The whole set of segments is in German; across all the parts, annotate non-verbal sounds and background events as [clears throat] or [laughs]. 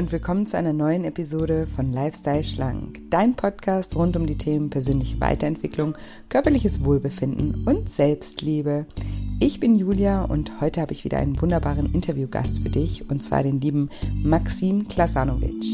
und willkommen zu einer neuen Episode von Lifestyle Schlank, dein Podcast rund um die Themen persönliche Weiterentwicklung, körperliches Wohlbefinden und Selbstliebe. Ich bin Julia und heute habe ich wieder einen wunderbaren Interviewgast für dich und zwar den lieben Maxim Klasanovic.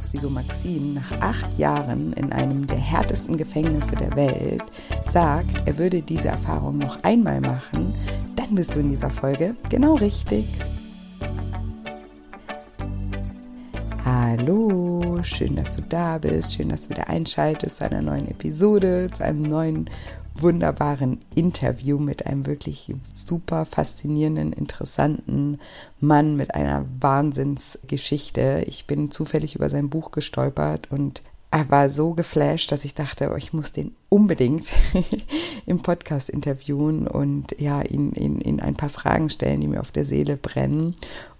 Fragst, wieso Maxim nach acht Jahren in einem der härtesten Gefängnisse der Welt sagt, er würde diese Erfahrung noch einmal machen, dann bist du in dieser Folge genau richtig. Hallo, schön, dass du da bist, schön, dass du wieder einschaltest zu einer neuen Episode, zu einem neuen wunderbaren Interview mit einem wirklich super faszinierenden, interessanten Mann mit einer Wahnsinnsgeschichte. Ich bin zufällig über sein Buch gestolpert und er war so geflasht, dass ich dachte, oh, ich muss den unbedingt [laughs] im Podcast interviewen und ja, ihn, ihn, ihn ein paar Fragen stellen, die mir auf der Seele brennen.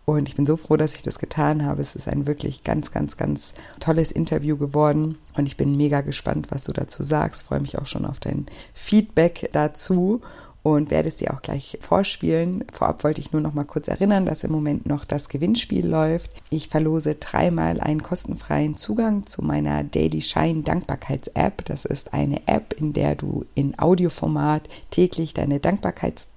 Und ich bin so froh, dass ich das getan habe. Es ist ein wirklich ganz, ganz, ganz tolles Interview geworden. Und ich bin mega gespannt, was du dazu sagst. Freue mich auch schon auf dein Feedback dazu und werde es dir auch gleich vorspielen. Vorab wollte ich nur noch mal kurz erinnern, dass im Moment noch das Gewinnspiel läuft. Ich verlose dreimal einen kostenfreien Zugang zu meiner Daily Shine Dankbarkeits-App. Das ist eine App, in der du in Audioformat täglich deine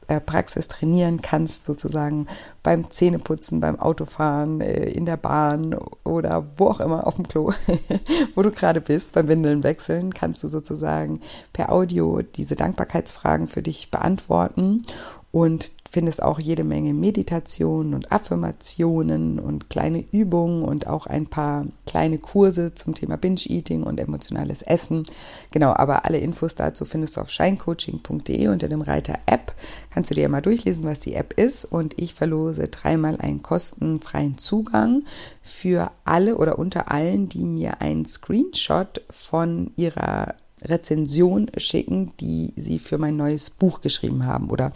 Dankbarkeitspraxis trainieren kannst, sozusagen beim Zähneputzen, beim Autofahren, äh, in der Bahn oder wo auch immer auf dem Klo, [laughs] wo du gerade bist, beim Windeln wechseln, kannst du sozusagen per Audio diese Dankbarkeitsfragen für dich beantworten. Und findest auch jede Menge Meditationen und Affirmationen und kleine Übungen und auch ein paar kleine Kurse zum Thema Binge-Eating und emotionales Essen. Genau, aber alle Infos dazu findest du auf shinecoaching.de unter dem Reiter App. Kannst du dir mal durchlesen, was die App ist und ich verlose dreimal einen kostenfreien Zugang für alle oder unter allen, die mir einen Screenshot von ihrer Rezension schicken, die sie für mein neues Buch geschrieben haben oder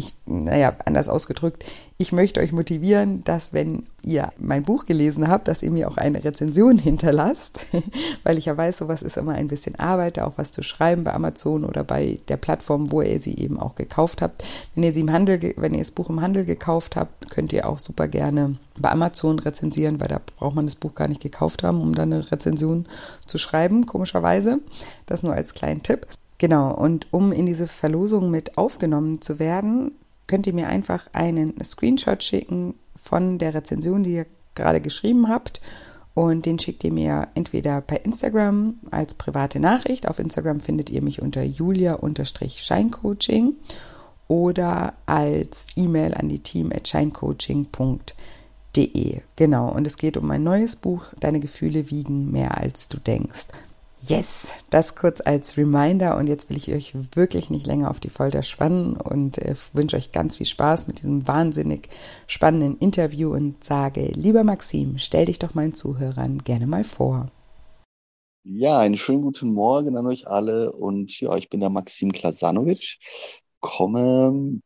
ich, naja, anders ausgedrückt, ich möchte euch motivieren, dass wenn ihr mein Buch gelesen habt, dass ihr mir auch eine Rezension hinterlasst, [laughs] weil ich ja weiß, sowas ist immer ein bisschen Arbeit, auch was zu schreiben bei Amazon oder bei der Plattform, wo ihr sie eben auch gekauft habt. Wenn ihr sie im Handel, wenn ihr das Buch im Handel gekauft habt, könnt ihr auch super gerne bei Amazon rezensieren, weil da braucht man das Buch gar nicht gekauft haben, um dann eine Rezension zu schreiben, komischerweise. Das nur als kleinen Tipp. Genau, und um in diese Verlosung mit aufgenommen zu werden, könnt ihr mir einfach einen Screenshot schicken von der Rezension, die ihr gerade geschrieben habt. Und den schickt ihr mir entweder per Instagram als private Nachricht. Auf Instagram findet ihr mich unter julia-scheincoaching oder als E-Mail an die team at scheincoaching.de. Genau, und es geht um mein neues Buch, Deine Gefühle wiegen mehr als du denkst. Yes, das kurz als Reminder und jetzt will ich euch wirklich nicht länger auf die Folter spannen und äh, wünsche euch ganz viel Spaß mit diesem wahnsinnig spannenden Interview und sage, lieber Maxim, stell dich doch meinen Zuhörern gerne mal vor. Ja, einen schönen guten Morgen an euch alle und ja, ich bin der Maxim Klasanovic, komme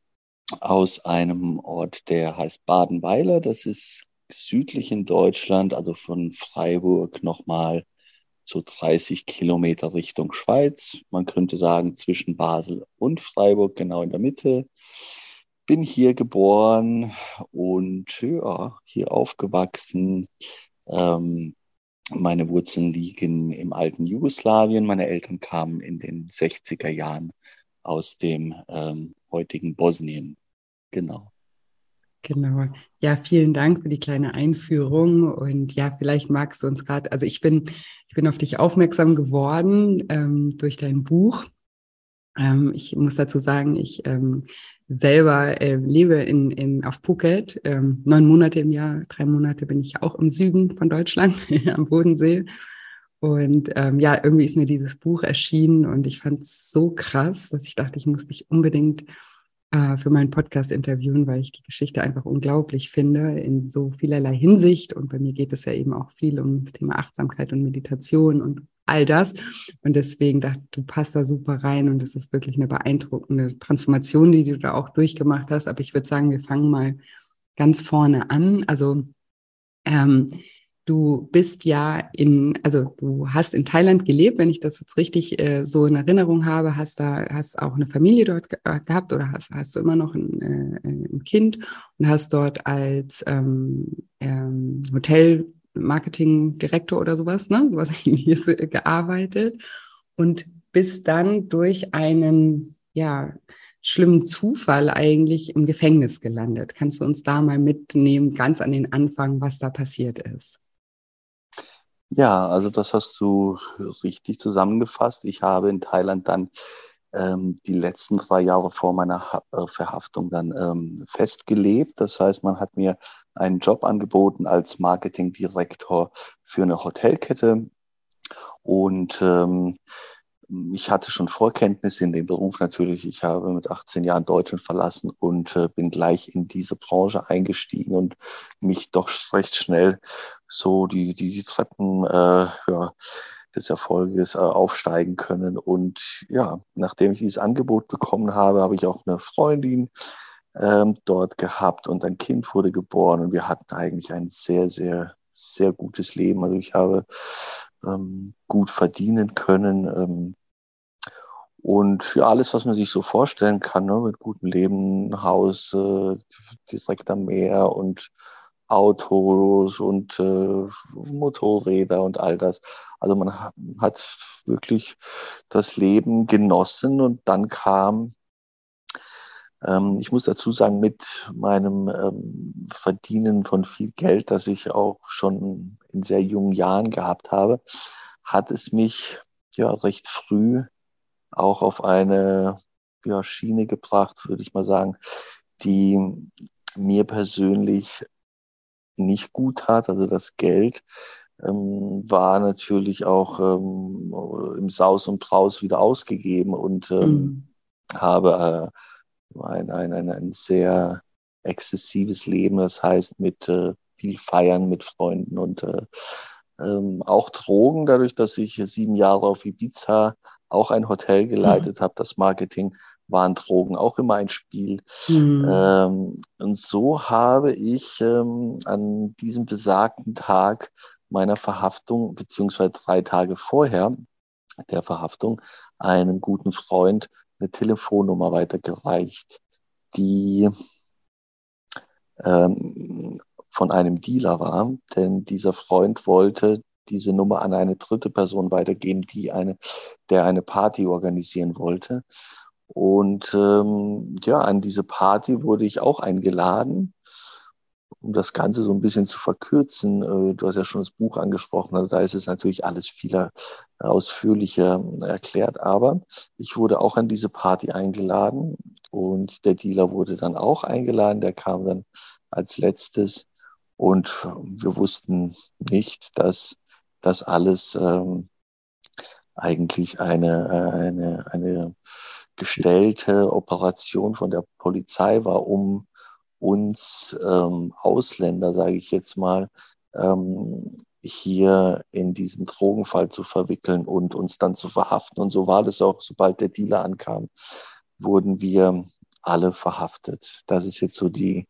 aus einem Ort, der heißt Badenweiler, das ist südlich in Deutschland, also von Freiburg nochmal so 30 Kilometer Richtung Schweiz. Man könnte sagen zwischen Basel und Freiburg, genau in der Mitte. Bin hier geboren und ja, hier aufgewachsen. Ähm, meine Wurzeln liegen im alten Jugoslawien. Meine Eltern kamen in den 60er Jahren aus dem ähm, heutigen Bosnien. Genau. Genau. Ja, vielen Dank für die kleine Einführung. Und ja, vielleicht magst du uns gerade, also ich bin, ich bin auf dich aufmerksam geworden ähm, durch dein Buch. Ähm, ich muss dazu sagen, ich ähm, selber äh, lebe in, in, auf Phuket, ähm, neun Monate im Jahr, drei Monate bin ich auch im Süden von Deutschland, [laughs] am Bodensee. Und ähm, ja, irgendwie ist mir dieses Buch erschienen und ich fand es so krass, dass ich dachte, ich muss dich unbedingt äh, für meinen Podcast interviewen, weil ich die Geschichte einfach unglaublich finde in so vielerlei Hinsicht. Und bei mir geht es ja eben auch viel um das Thema Achtsamkeit und Meditation und all das. Und deswegen dachte du passt da super rein und es ist wirklich eine beeindruckende Transformation, die du da auch durchgemacht hast. Aber ich würde sagen, wir fangen mal ganz vorne an. Also ähm, Du bist ja in, also du hast in Thailand gelebt, wenn ich das jetzt richtig äh, so in Erinnerung habe, hast da, hast auch eine Familie dort ge äh, gehabt oder hast, hast du immer noch ein, äh, ein Kind und hast dort als ähm, ähm, Hotel-Marketing-Direktor oder sowas, ne, sowas [laughs] ähnliches gearbeitet und bist dann durch einen, ja, schlimmen Zufall eigentlich im Gefängnis gelandet. Kannst du uns da mal mitnehmen, ganz an den Anfang, was da passiert ist? Ja, also das hast du richtig zusammengefasst. Ich habe in Thailand dann ähm, die letzten drei Jahre vor meiner ha äh, Verhaftung dann ähm, festgelebt. Das heißt, man hat mir einen Job angeboten als Marketingdirektor für eine Hotelkette. Und ähm, ich hatte schon Vorkenntnisse in dem Beruf natürlich. Ich habe mit 18 Jahren Deutschland verlassen und äh, bin gleich in diese Branche eingestiegen und mich doch recht schnell so die, die, die Treppen äh, ja, des Erfolges äh, aufsteigen können. Und ja, nachdem ich dieses Angebot bekommen habe, habe ich auch eine Freundin ähm, dort gehabt und ein Kind wurde geboren und wir hatten eigentlich ein sehr, sehr, sehr gutes Leben. Also ich habe ähm, gut verdienen können. Ähm, und ja, alles, was man sich so vorstellen kann, ne, mit gutem Leben, Haus äh, direkt am Meer und Autos und äh, Motorräder und all das. Also man hat wirklich das Leben genossen und dann kam, ähm, ich muss dazu sagen, mit meinem ähm, Verdienen von viel Geld, das ich auch schon in sehr jungen Jahren gehabt habe, hat es mich ja recht früh auch auf eine ja, Schiene gebracht, würde ich mal sagen, die mir persönlich nicht gut hat. Also das Geld ähm, war natürlich auch ähm, im Saus und Braus wieder ausgegeben und ähm, mhm. habe äh, ein, ein, ein, ein sehr exzessives Leben, das heißt mit äh, viel Feiern mit Freunden und äh, ähm, auch Drogen, dadurch, dass ich sieben Jahre auf Ibiza auch ein Hotel geleitet mhm. habe, das Marketing waren Drogen auch immer ein Spiel. Mhm. Ähm, und so habe ich ähm, an diesem besagten Tag meiner Verhaftung, beziehungsweise drei Tage vorher der Verhaftung, einem guten Freund eine Telefonnummer weitergereicht, die ähm, von einem Dealer war, denn dieser Freund wollte diese Nummer an eine dritte Person weitergeben, die eine, der eine Party organisieren wollte. Und ähm, ja, an diese Party wurde ich auch eingeladen, um das Ganze so ein bisschen zu verkürzen. Äh, du hast ja schon das Buch angesprochen, also da ist es natürlich alles viel ausführlicher erklärt. Aber ich wurde auch an diese Party eingeladen und der Dealer wurde dann auch eingeladen. Der kam dann als letztes und wir wussten nicht, dass das alles ähm, eigentlich eine, eine, eine gestellte Operation von der Polizei war, um uns ähm, Ausländer, sage ich jetzt mal, ähm, hier in diesen Drogenfall zu verwickeln und uns dann zu verhaften. Und so war das auch, sobald der Dealer ankam, wurden wir alle verhaftet. Das ist jetzt so die,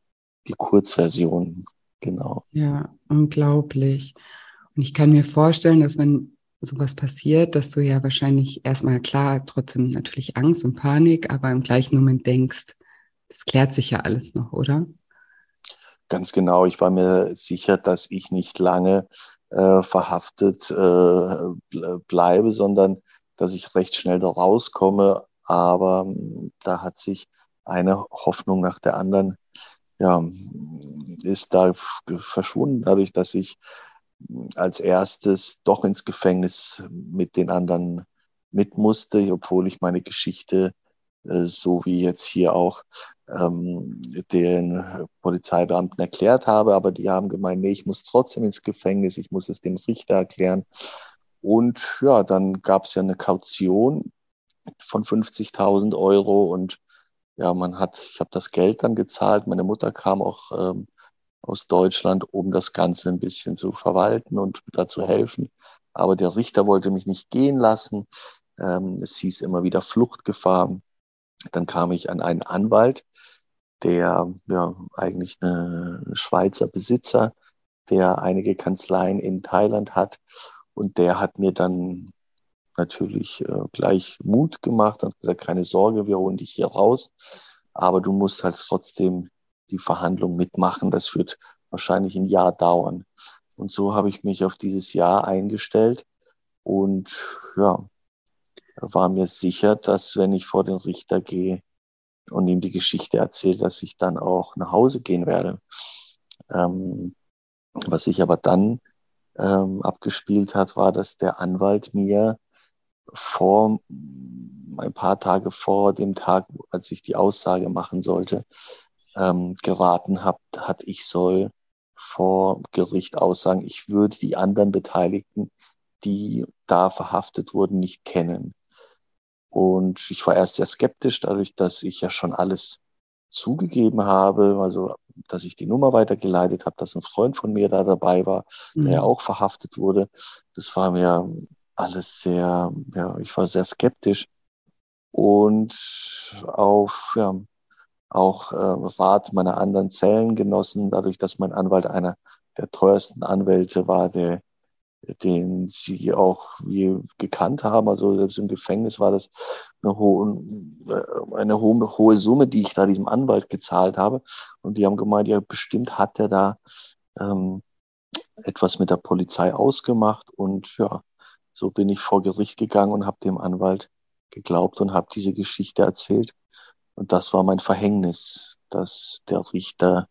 die Kurzversion, genau. Ja, unglaublich. Und ich kann mir vorstellen, dass wenn sowas passiert, dass du ja wahrscheinlich erstmal klar, trotzdem natürlich Angst und Panik, aber im gleichen Moment denkst, das klärt sich ja alles noch, oder? Ganz genau. Ich war mir sicher, dass ich nicht lange äh, verhaftet äh, bleibe, sondern dass ich recht schnell da rauskomme. Aber hm, da hat sich eine Hoffnung nach der anderen, ja, ist da verschwunden, dadurch, dass ich als erstes doch ins Gefängnis mit den anderen mit musste, obwohl ich meine Geschichte, äh, so wie jetzt hier auch, ähm, den Polizeibeamten erklärt habe. Aber die haben gemeint, nee, ich muss trotzdem ins Gefängnis, ich muss es dem Richter erklären. Und ja, dann gab es ja eine Kaution von 50.000 Euro und ja, man hat, ich habe das Geld dann gezahlt. Meine Mutter kam auch ähm, aus Deutschland, um das Ganze ein bisschen zu verwalten und dazu helfen. aber der Richter wollte mich nicht gehen lassen. Ähm, es hieß immer wieder Fluchtgefahr. Dann kam ich an einen Anwalt, der ja eigentlich eine Schweizer Besitzer, der einige Kanzleien in Thailand hat. Und der hat mir dann natürlich äh, gleich Mut gemacht und gesagt, keine Sorge, wir holen dich hier raus. Aber du musst halt trotzdem die Verhandlung mitmachen. Das wird wahrscheinlich ein Jahr dauern. Und so habe ich mich auf dieses Jahr eingestellt und ja, war mir sicher, dass wenn ich vor den Richter gehe und ihm die Geschichte erzähle, dass ich dann auch nach Hause gehen werde. Ähm, was sich aber dann ähm, abgespielt hat, war, dass der Anwalt mir vor ein paar Tage vor dem Tag, als ich die Aussage machen sollte, ähm, geraten hat, hat, ich soll vor Gericht aussagen, ich würde die anderen Beteiligten, die da verhaftet wurden, nicht kennen. Und ich war erst sehr skeptisch, dadurch, dass ich ja schon alles zugegeben habe, also dass ich die Nummer weitergeleitet habe, dass ein Freund von mir da dabei war, mhm. der ja auch verhaftet wurde. Das war mir alles sehr, ja, ich war sehr skeptisch. Und auf, ja, auch äh, Rat meiner anderen Zellengenossen, dadurch, dass mein Anwalt einer der teuersten Anwälte war, der, den sie auch wie gekannt haben. Also selbst im Gefängnis war das eine hohe, äh, eine hohe, hohe Summe, die ich da diesem Anwalt gezahlt habe. Und die haben gemeint, ja, bestimmt hat er da ähm, etwas mit der Polizei ausgemacht. Und ja, so bin ich vor Gericht gegangen und habe dem Anwalt geglaubt und habe diese Geschichte erzählt. Und das war mein Verhängnis, dass der Richter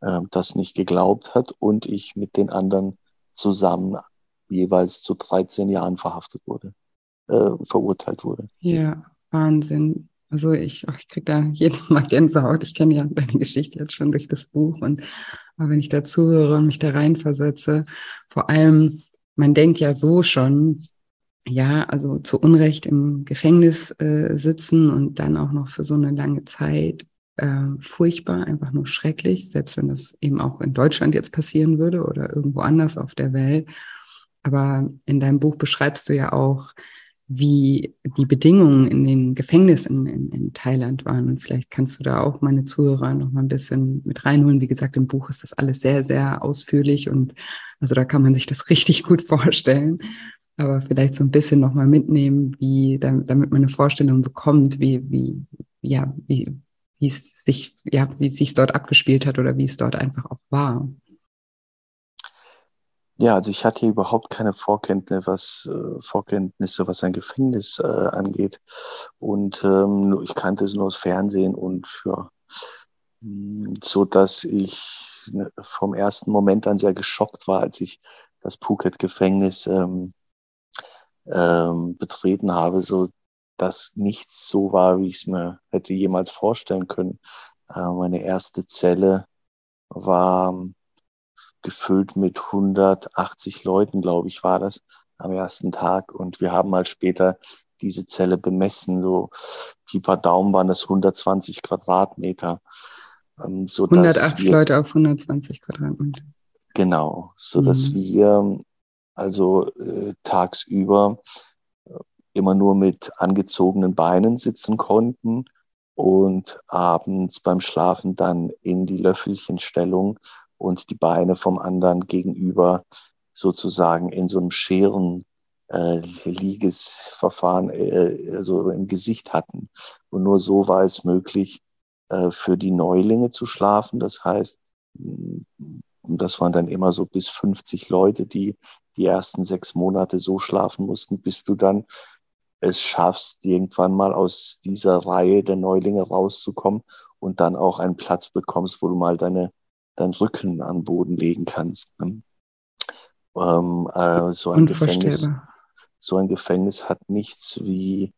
äh, das nicht geglaubt hat und ich mit den anderen zusammen jeweils zu 13 Jahren verhaftet wurde, äh, verurteilt wurde. Ja, Wahnsinn. Also ich, ich kriege da jedes Mal Gänsehaut. Ich kenne ja deine Geschichte jetzt schon durch das Buch. Und aber wenn ich da zuhöre und mich da reinversetze, vor allem, man denkt ja so schon, ja, also zu Unrecht im Gefängnis äh, sitzen und dann auch noch für so eine lange Zeit. Äh, furchtbar, einfach nur schrecklich, selbst wenn das eben auch in Deutschland jetzt passieren würde oder irgendwo anders auf der Welt. Aber in deinem Buch beschreibst du ja auch, wie die Bedingungen in den Gefängnissen in, in, Thailand waren. Und vielleicht kannst du da auch meine Zuhörer noch mal ein bisschen mit reinholen. Wie gesagt, im Buch ist das alles sehr, sehr ausführlich und also da kann man sich das [laughs] richtig gut vorstellen aber vielleicht so ein bisschen nochmal mitnehmen, wie, damit, man eine Vorstellung bekommt, wie, wie, ja, wie, wie es sich, ja, wie es sich dort abgespielt hat oder wie es dort einfach auch war. Ja, also ich hatte überhaupt keine Vorkenntnisse, was äh, Vorkenntnisse, was ein Gefängnis äh, angeht. Und ähm, ich kannte es nur aus Fernsehen und ja, hm, so dass ich ne, vom ersten Moment an sehr geschockt war, als ich das Phuket-Gefängnis ähm, ähm, betreten habe, so dass nichts so war, wie ich es mir hätte jemals vorstellen können. Äh, meine erste Zelle war ähm, gefüllt mit 180 Leuten, glaube ich, war das am ersten Tag. Und wir haben mal später diese Zelle bemessen, so wie paar Daumen waren das 120 Quadratmeter. Ähm, so 180 wir, Leute auf 120 Quadratmeter. Genau, so dass mhm. wir also äh, tagsüber äh, immer nur mit angezogenen Beinen sitzen konnten und abends beim Schlafen dann in die Löffelchenstellung und die Beine vom anderen gegenüber sozusagen in so einem Scheren äh, Liegesverfahren äh, also im Gesicht hatten. Und nur so war es möglich, äh, für die Neulinge zu schlafen. Das heißt, das waren dann immer so bis 50 Leute, die die ersten sechs Monate so schlafen mussten, bis du dann es schaffst, irgendwann mal aus dieser Reihe der Neulinge rauszukommen und dann auch einen Platz bekommst, wo du mal deine, deinen Rücken an Boden legen kannst. Ne? Ähm, äh, so ein Gefängnis, so ein Gefängnis hat nichts wie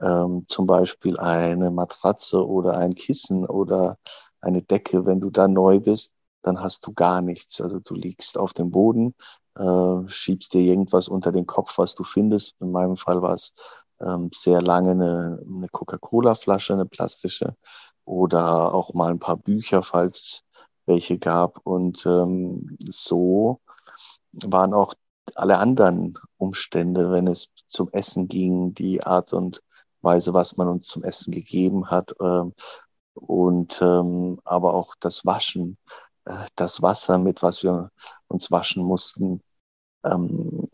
ähm, zum Beispiel eine Matratze oder ein Kissen oder eine Decke. Wenn du da neu bist, dann hast du gar nichts. Also du liegst auf dem Boden, äh, schiebst dir irgendwas unter den Kopf, was du findest. In meinem Fall war es ähm, sehr lange eine, eine Coca-Cola-Flasche, eine plastische oder auch mal ein paar Bücher, falls welche gab. Und ähm, so waren auch alle anderen Umstände, wenn es zum Essen ging, die Art und Weise, was man uns zum Essen gegeben hat, ähm, und ähm, aber auch das Waschen, äh, das Wasser, mit was wir uns waschen mussten, ähm,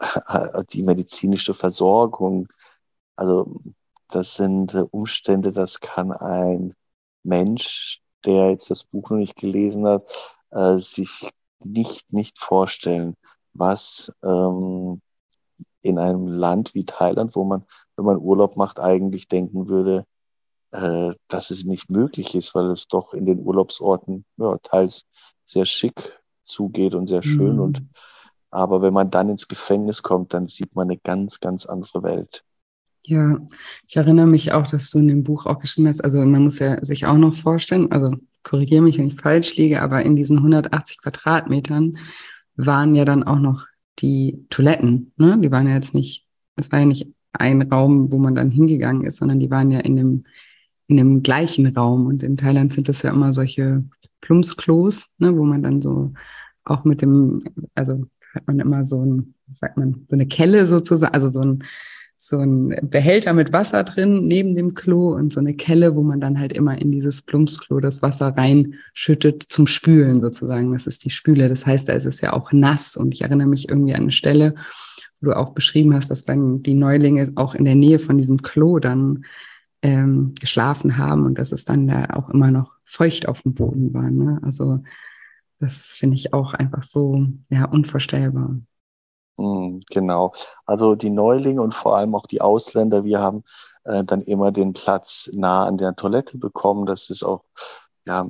[laughs] die medizinische Versorgung. Also das sind Umstände, das kann ein Mensch, der jetzt das Buch noch nicht gelesen hat, äh, sich nicht, nicht vorstellen, was ähm, in einem Land wie Thailand, wo man, wenn man Urlaub macht, eigentlich denken würde, äh, dass es nicht möglich ist, weil es doch in den Urlaubsorten ja, teils sehr schick zugeht und sehr schön. Mhm. Und aber wenn man dann ins Gefängnis kommt, dann sieht man eine ganz, ganz andere Welt. Ja, ich erinnere mich auch, dass du in dem Buch auch geschrieben hast, also man muss ja sich auch noch vorstellen, also korrigiere mich, wenn ich falsch liege, aber in diesen 180 Quadratmetern waren ja dann auch noch die Toiletten, ne? Die waren ja jetzt nicht, es war ja nicht ein Raum, wo man dann hingegangen ist, sondern die waren ja in dem, in dem gleichen Raum. Und in Thailand sind das ja immer solche Plumpsklos, ne, wo man dann so auch mit dem, also hat man immer so ein, sagt man, so eine Kelle sozusagen, also so ein, so ein Behälter mit Wasser drin neben dem Klo und so eine Kelle, wo man dann halt immer in dieses Plumpsklo das Wasser reinschüttet zum Spülen sozusagen. Das ist die Spüle. Das heißt, da ist es ja auch nass und ich erinnere mich irgendwie an eine Stelle, wo du auch beschrieben hast, dass wenn die Neulinge auch in der Nähe von diesem Klo dann ähm, geschlafen haben und dass es dann da auch immer noch feucht auf dem Boden war. Ne? Also das finde ich auch einfach so ja unvorstellbar. Hm, genau. Also die Neulinge und vor allem auch die Ausländer, wir haben äh, dann immer den Platz nah an der Toilette bekommen. Das ist auch, ja,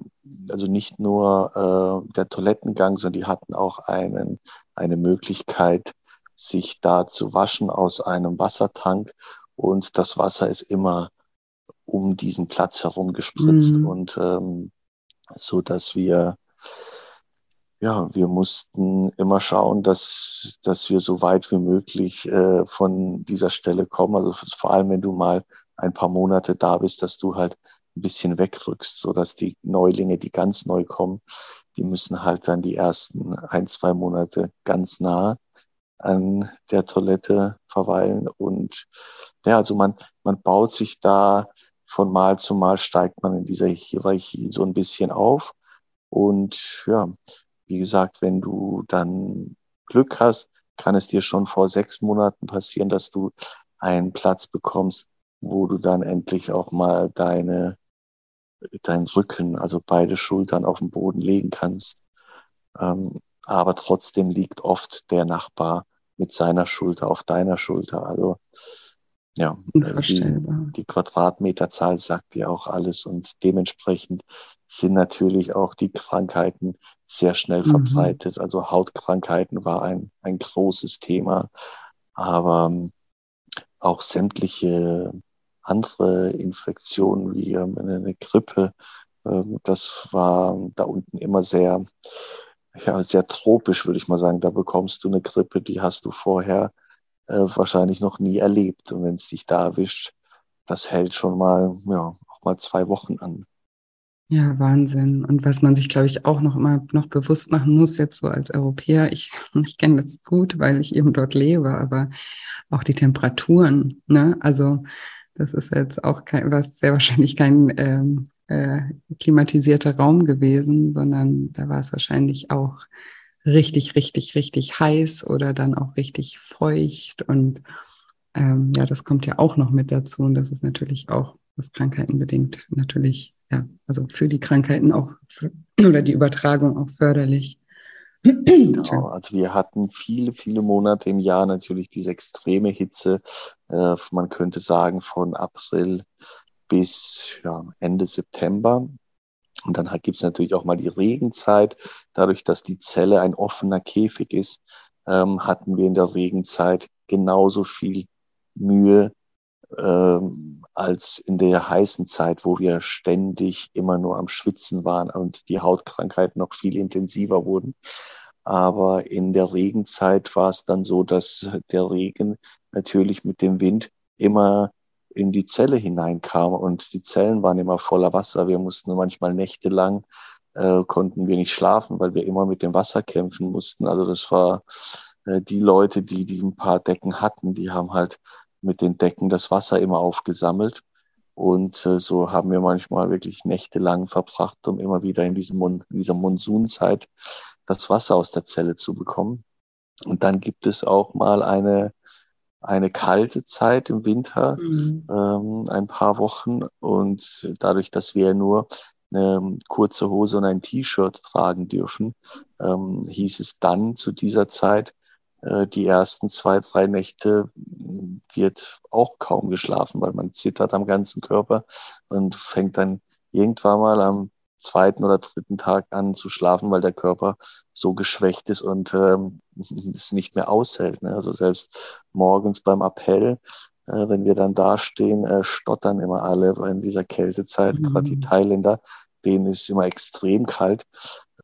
also nicht nur äh, der Toilettengang, sondern die hatten auch einen, eine Möglichkeit, sich da zu waschen aus einem Wassertank. Und das Wasser ist immer um diesen Platz herum gespritzt mhm. und ähm, so dass wir ja, wir mussten immer schauen, dass, dass wir so weit wie möglich äh, von dieser Stelle kommen. Also vor allem, wenn du mal ein paar Monate da bist, dass du halt ein bisschen wegrückst, so dass die Neulinge, die ganz neu kommen, die müssen halt dann die ersten ein, zwei Monate ganz nah an der Toilette verweilen. Und ja, also man, man baut sich da von Mal zu Mal steigt man in dieser Hierarchie so ein bisschen auf. Und ja, wie gesagt, wenn du dann Glück hast, kann es dir schon vor sechs Monaten passieren, dass du einen Platz bekommst, wo du dann endlich auch mal deine, deinen Rücken, also beide Schultern auf den Boden legen kannst. Ähm, aber trotzdem liegt oft der Nachbar mit seiner Schulter auf deiner Schulter. Also ja, die, die Quadratmeterzahl sagt dir auch alles und dementsprechend sind natürlich auch die Krankheiten sehr schnell mhm. verbreitet. Also Hautkrankheiten war ein, ein großes Thema, aber ähm, auch sämtliche andere Infektionen wie ähm, eine Grippe, ähm, das war da unten immer sehr, ja, sehr tropisch, würde ich mal sagen. Da bekommst du eine Grippe, die hast du vorher äh, wahrscheinlich noch nie erlebt. Und wenn es dich da erwischt, das hält schon mal, ja, auch mal zwei Wochen an. Ja, Wahnsinn. Und was man sich, glaube ich, auch noch immer noch bewusst machen muss, jetzt so als Europäer, ich, [laughs] ich kenne das gut, weil ich eben dort lebe, aber auch die Temperaturen, ne? Also das ist jetzt auch kein, was sehr wahrscheinlich kein ähm, äh, klimatisierter Raum gewesen, sondern da war es wahrscheinlich auch richtig, richtig, richtig heiß oder dann auch richtig feucht. Und ähm, ja, das kommt ja auch noch mit dazu. Und das ist natürlich auch, was krankheitenbedingt natürlich ja, also für die Krankheiten auch oder die Übertragung auch förderlich. Genau, also wir hatten viele, viele Monate im Jahr natürlich diese extreme Hitze. Äh, man könnte sagen von April bis ja, Ende September. Und dann gibt es natürlich auch mal die Regenzeit. Dadurch, dass die Zelle ein offener Käfig ist, ähm, hatten wir in der Regenzeit genauso viel Mühe ähm, als in der heißen Zeit, wo wir ständig immer nur am Schwitzen waren und die Hautkrankheiten noch viel intensiver wurden. Aber in der Regenzeit war es dann so, dass der Regen natürlich mit dem Wind immer in die Zelle hineinkam und die Zellen waren immer voller Wasser. Wir mussten manchmal nächtelang äh, konnten wir nicht schlafen, weil wir immer mit dem Wasser kämpfen mussten. Also das war äh, die Leute, die, die ein paar Decken hatten, die haben halt mit den Decken das Wasser immer aufgesammelt. Und äh, so haben wir manchmal wirklich nächtelang verbracht, um immer wieder in, diesem Mon in dieser Monsunzeit das Wasser aus der Zelle zu bekommen. Und dann gibt es auch mal eine, eine kalte Zeit im Winter, mhm. ähm, ein paar Wochen. Und dadurch, dass wir nur eine kurze Hose und ein T-Shirt tragen dürfen, ähm, hieß es dann zu dieser Zeit, äh, die ersten zwei, drei Nächte wird auch kaum geschlafen, weil man zittert am ganzen Körper und fängt dann irgendwann mal am zweiten oder dritten Tag an zu schlafen, weil der Körper so geschwächt ist und ähm, es nicht mehr aushält. Ne? Also selbst morgens beim Appell, äh, wenn wir dann dastehen, äh, stottern immer alle in dieser Kältezeit, mhm. gerade die Thailänder, denen ist immer extrem kalt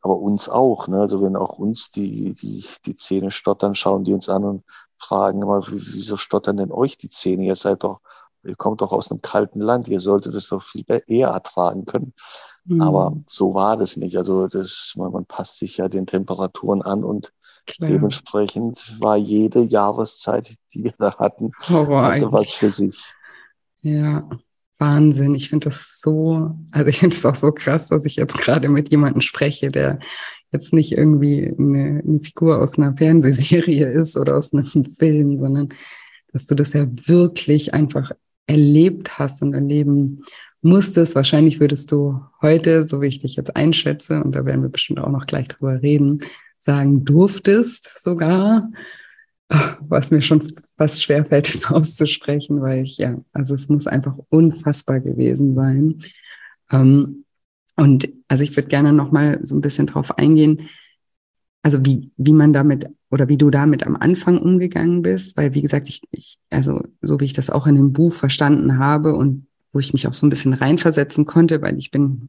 aber uns auch. Ne? Also wenn auch uns die, die, die Zähne stottern, schauen die uns an und fragen immer, wieso stottern denn euch die Zähne? Ihr seid doch, ihr kommt doch aus einem kalten Land, ihr solltet es doch viel eher ertragen können. Mhm. Aber so war das nicht. Also das, man, man passt sich ja den Temperaturen an und Klar. dementsprechend war jede Jahreszeit, die wir da hatten, Horror hatte eigentlich. was für sich. Ja, Wahnsinn. Ich finde das so, also ich finde es auch so krass, dass ich jetzt gerade mit jemandem spreche, der jetzt nicht irgendwie eine, eine, Figur aus einer Fernsehserie ist oder aus einem [laughs] Film, sondern dass du das ja wirklich einfach erlebt hast und erleben musstest. Wahrscheinlich würdest du heute, so wie ich dich jetzt einschätze, und da werden wir bestimmt auch noch gleich drüber reden, sagen durftest sogar, was mir schon fast schwerfällt, [laughs] es auszusprechen, weil ich, ja, also es muss einfach unfassbar gewesen sein. Ähm, und also ich würde gerne nochmal so ein bisschen drauf eingehen, also wie, wie man damit oder wie du damit am Anfang umgegangen bist, weil wie gesagt, ich, ich, also so wie ich das auch in dem Buch verstanden habe und wo ich mich auch so ein bisschen reinversetzen konnte, weil ich bin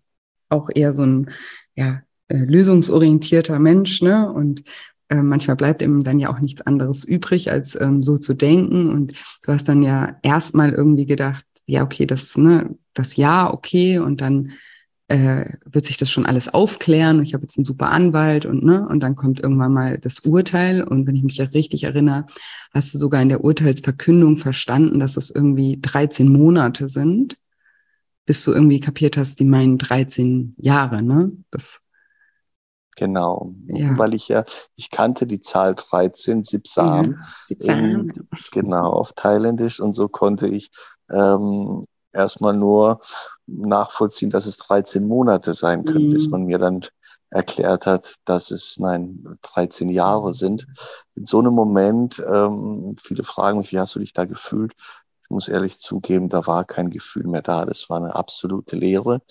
auch eher so ein, ja, äh, lösungsorientierter Mensch, ne? Und äh, manchmal bleibt ihm dann ja auch nichts anderes übrig, als ähm, so zu denken. Und du hast dann ja erstmal irgendwie gedacht, ja, okay, das, ne, das Ja, okay, und dann äh, wird sich das schon alles aufklären. Ich habe jetzt einen super Anwalt und ne, und dann kommt irgendwann mal das Urteil. Und wenn ich mich ja richtig erinnere, hast du sogar in der Urteilsverkündung verstanden, dass es irgendwie 13 Monate sind, bis du irgendwie kapiert hast, die meinen 13 Jahre, ne? Das Genau, ja. weil ich ja, ich kannte die Zahl 13, Sipsam, ja, Sipsam. [laughs] genau, auf Thailändisch und so konnte ich ähm, erstmal nur nachvollziehen, dass es 13 Monate sein können, mhm. bis man mir dann erklärt hat, dass es, nein, 13 Jahre sind. In so einem Moment, ähm, viele fragen mich, wie hast du dich da gefühlt? Ich muss ehrlich zugeben, da war kein Gefühl mehr da. Das war eine absolute Leere.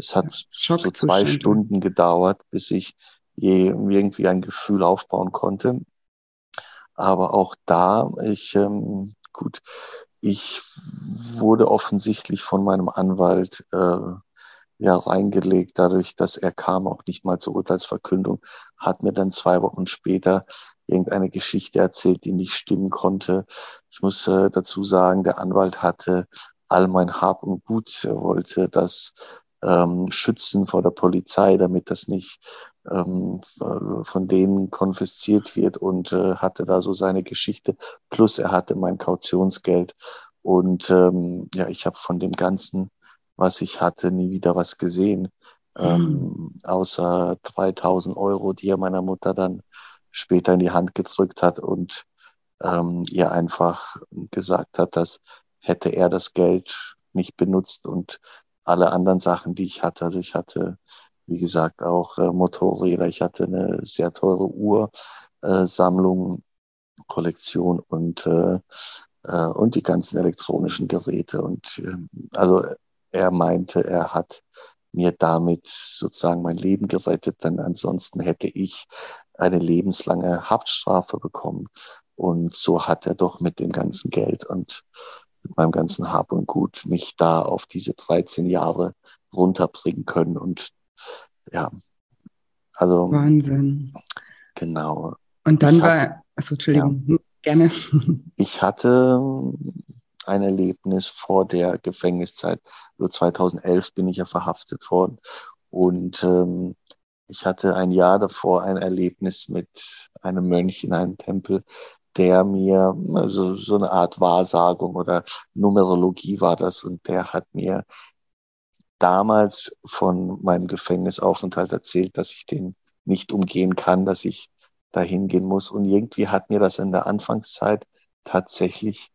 Es hat so zwei Stunden gedauert, bis ich je irgendwie ein Gefühl aufbauen konnte. Aber auch da, ich, ähm, gut, ich wurde offensichtlich von meinem Anwalt äh, ja reingelegt, dadurch, dass er kam, auch nicht mal zur Urteilsverkündung, hat mir dann zwei Wochen später irgendeine Geschichte erzählt, die nicht stimmen konnte. Ich muss äh, dazu sagen, der Anwalt hatte all mein Hab und Gut, er wollte das ähm, schützen vor der Polizei, damit das nicht ähm, von denen konfisziert wird und äh, hatte da so seine Geschichte. Plus er hatte mein Kautionsgeld und ähm, ja, ich habe von dem Ganzen, was ich hatte, nie wieder was gesehen, ähm, mhm. außer 3000 Euro, die er meiner Mutter dann später in die Hand gedrückt hat und ähm, ihr einfach gesagt hat, dass hätte er das Geld nicht benutzt und alle anderen Sachen, die ich hatte. Also ich hatte, wie gesagt, auch äh, Motorräder, ich hatte eine sehr teure Uhrsammlung, äh, Kollektion und, äh, äh, und die ganzen elektronischen Geräte. Und äh, also er meinte, er hat mir damit sozusagen mein Leben gerettet, denn ansonsten hätte ich eine lebenslange Haftstrafe bekommen. Und so hat er doch mit dem ganzen Geld und mit meinem ganzen Hab und Gut mich da auf diese 13 Jahre runterbringen können. Und ja, also. Wahnsinn. Genau. Und dann ich war, hatte, achso, Entschuldigung, ja, gerne. Ich hatte ein Erlebnis vor der Gefängniszeit. Also 2011 bin ich ja verhaftet worden. Und ähm, ich hatte ein Jahr davor ein Erlebnis mit einem Mönch in einem Tempel, der mir also so eine Art Wahrsagung oder Numerologie war das und der hat mir damals von meinem Gefängnisaufenthalt erzählt, dass ich den nicht umgehen kann, dass ich dahin gehen muss. Und irgendwie hat mir das in der Anfangszeit tatsächlich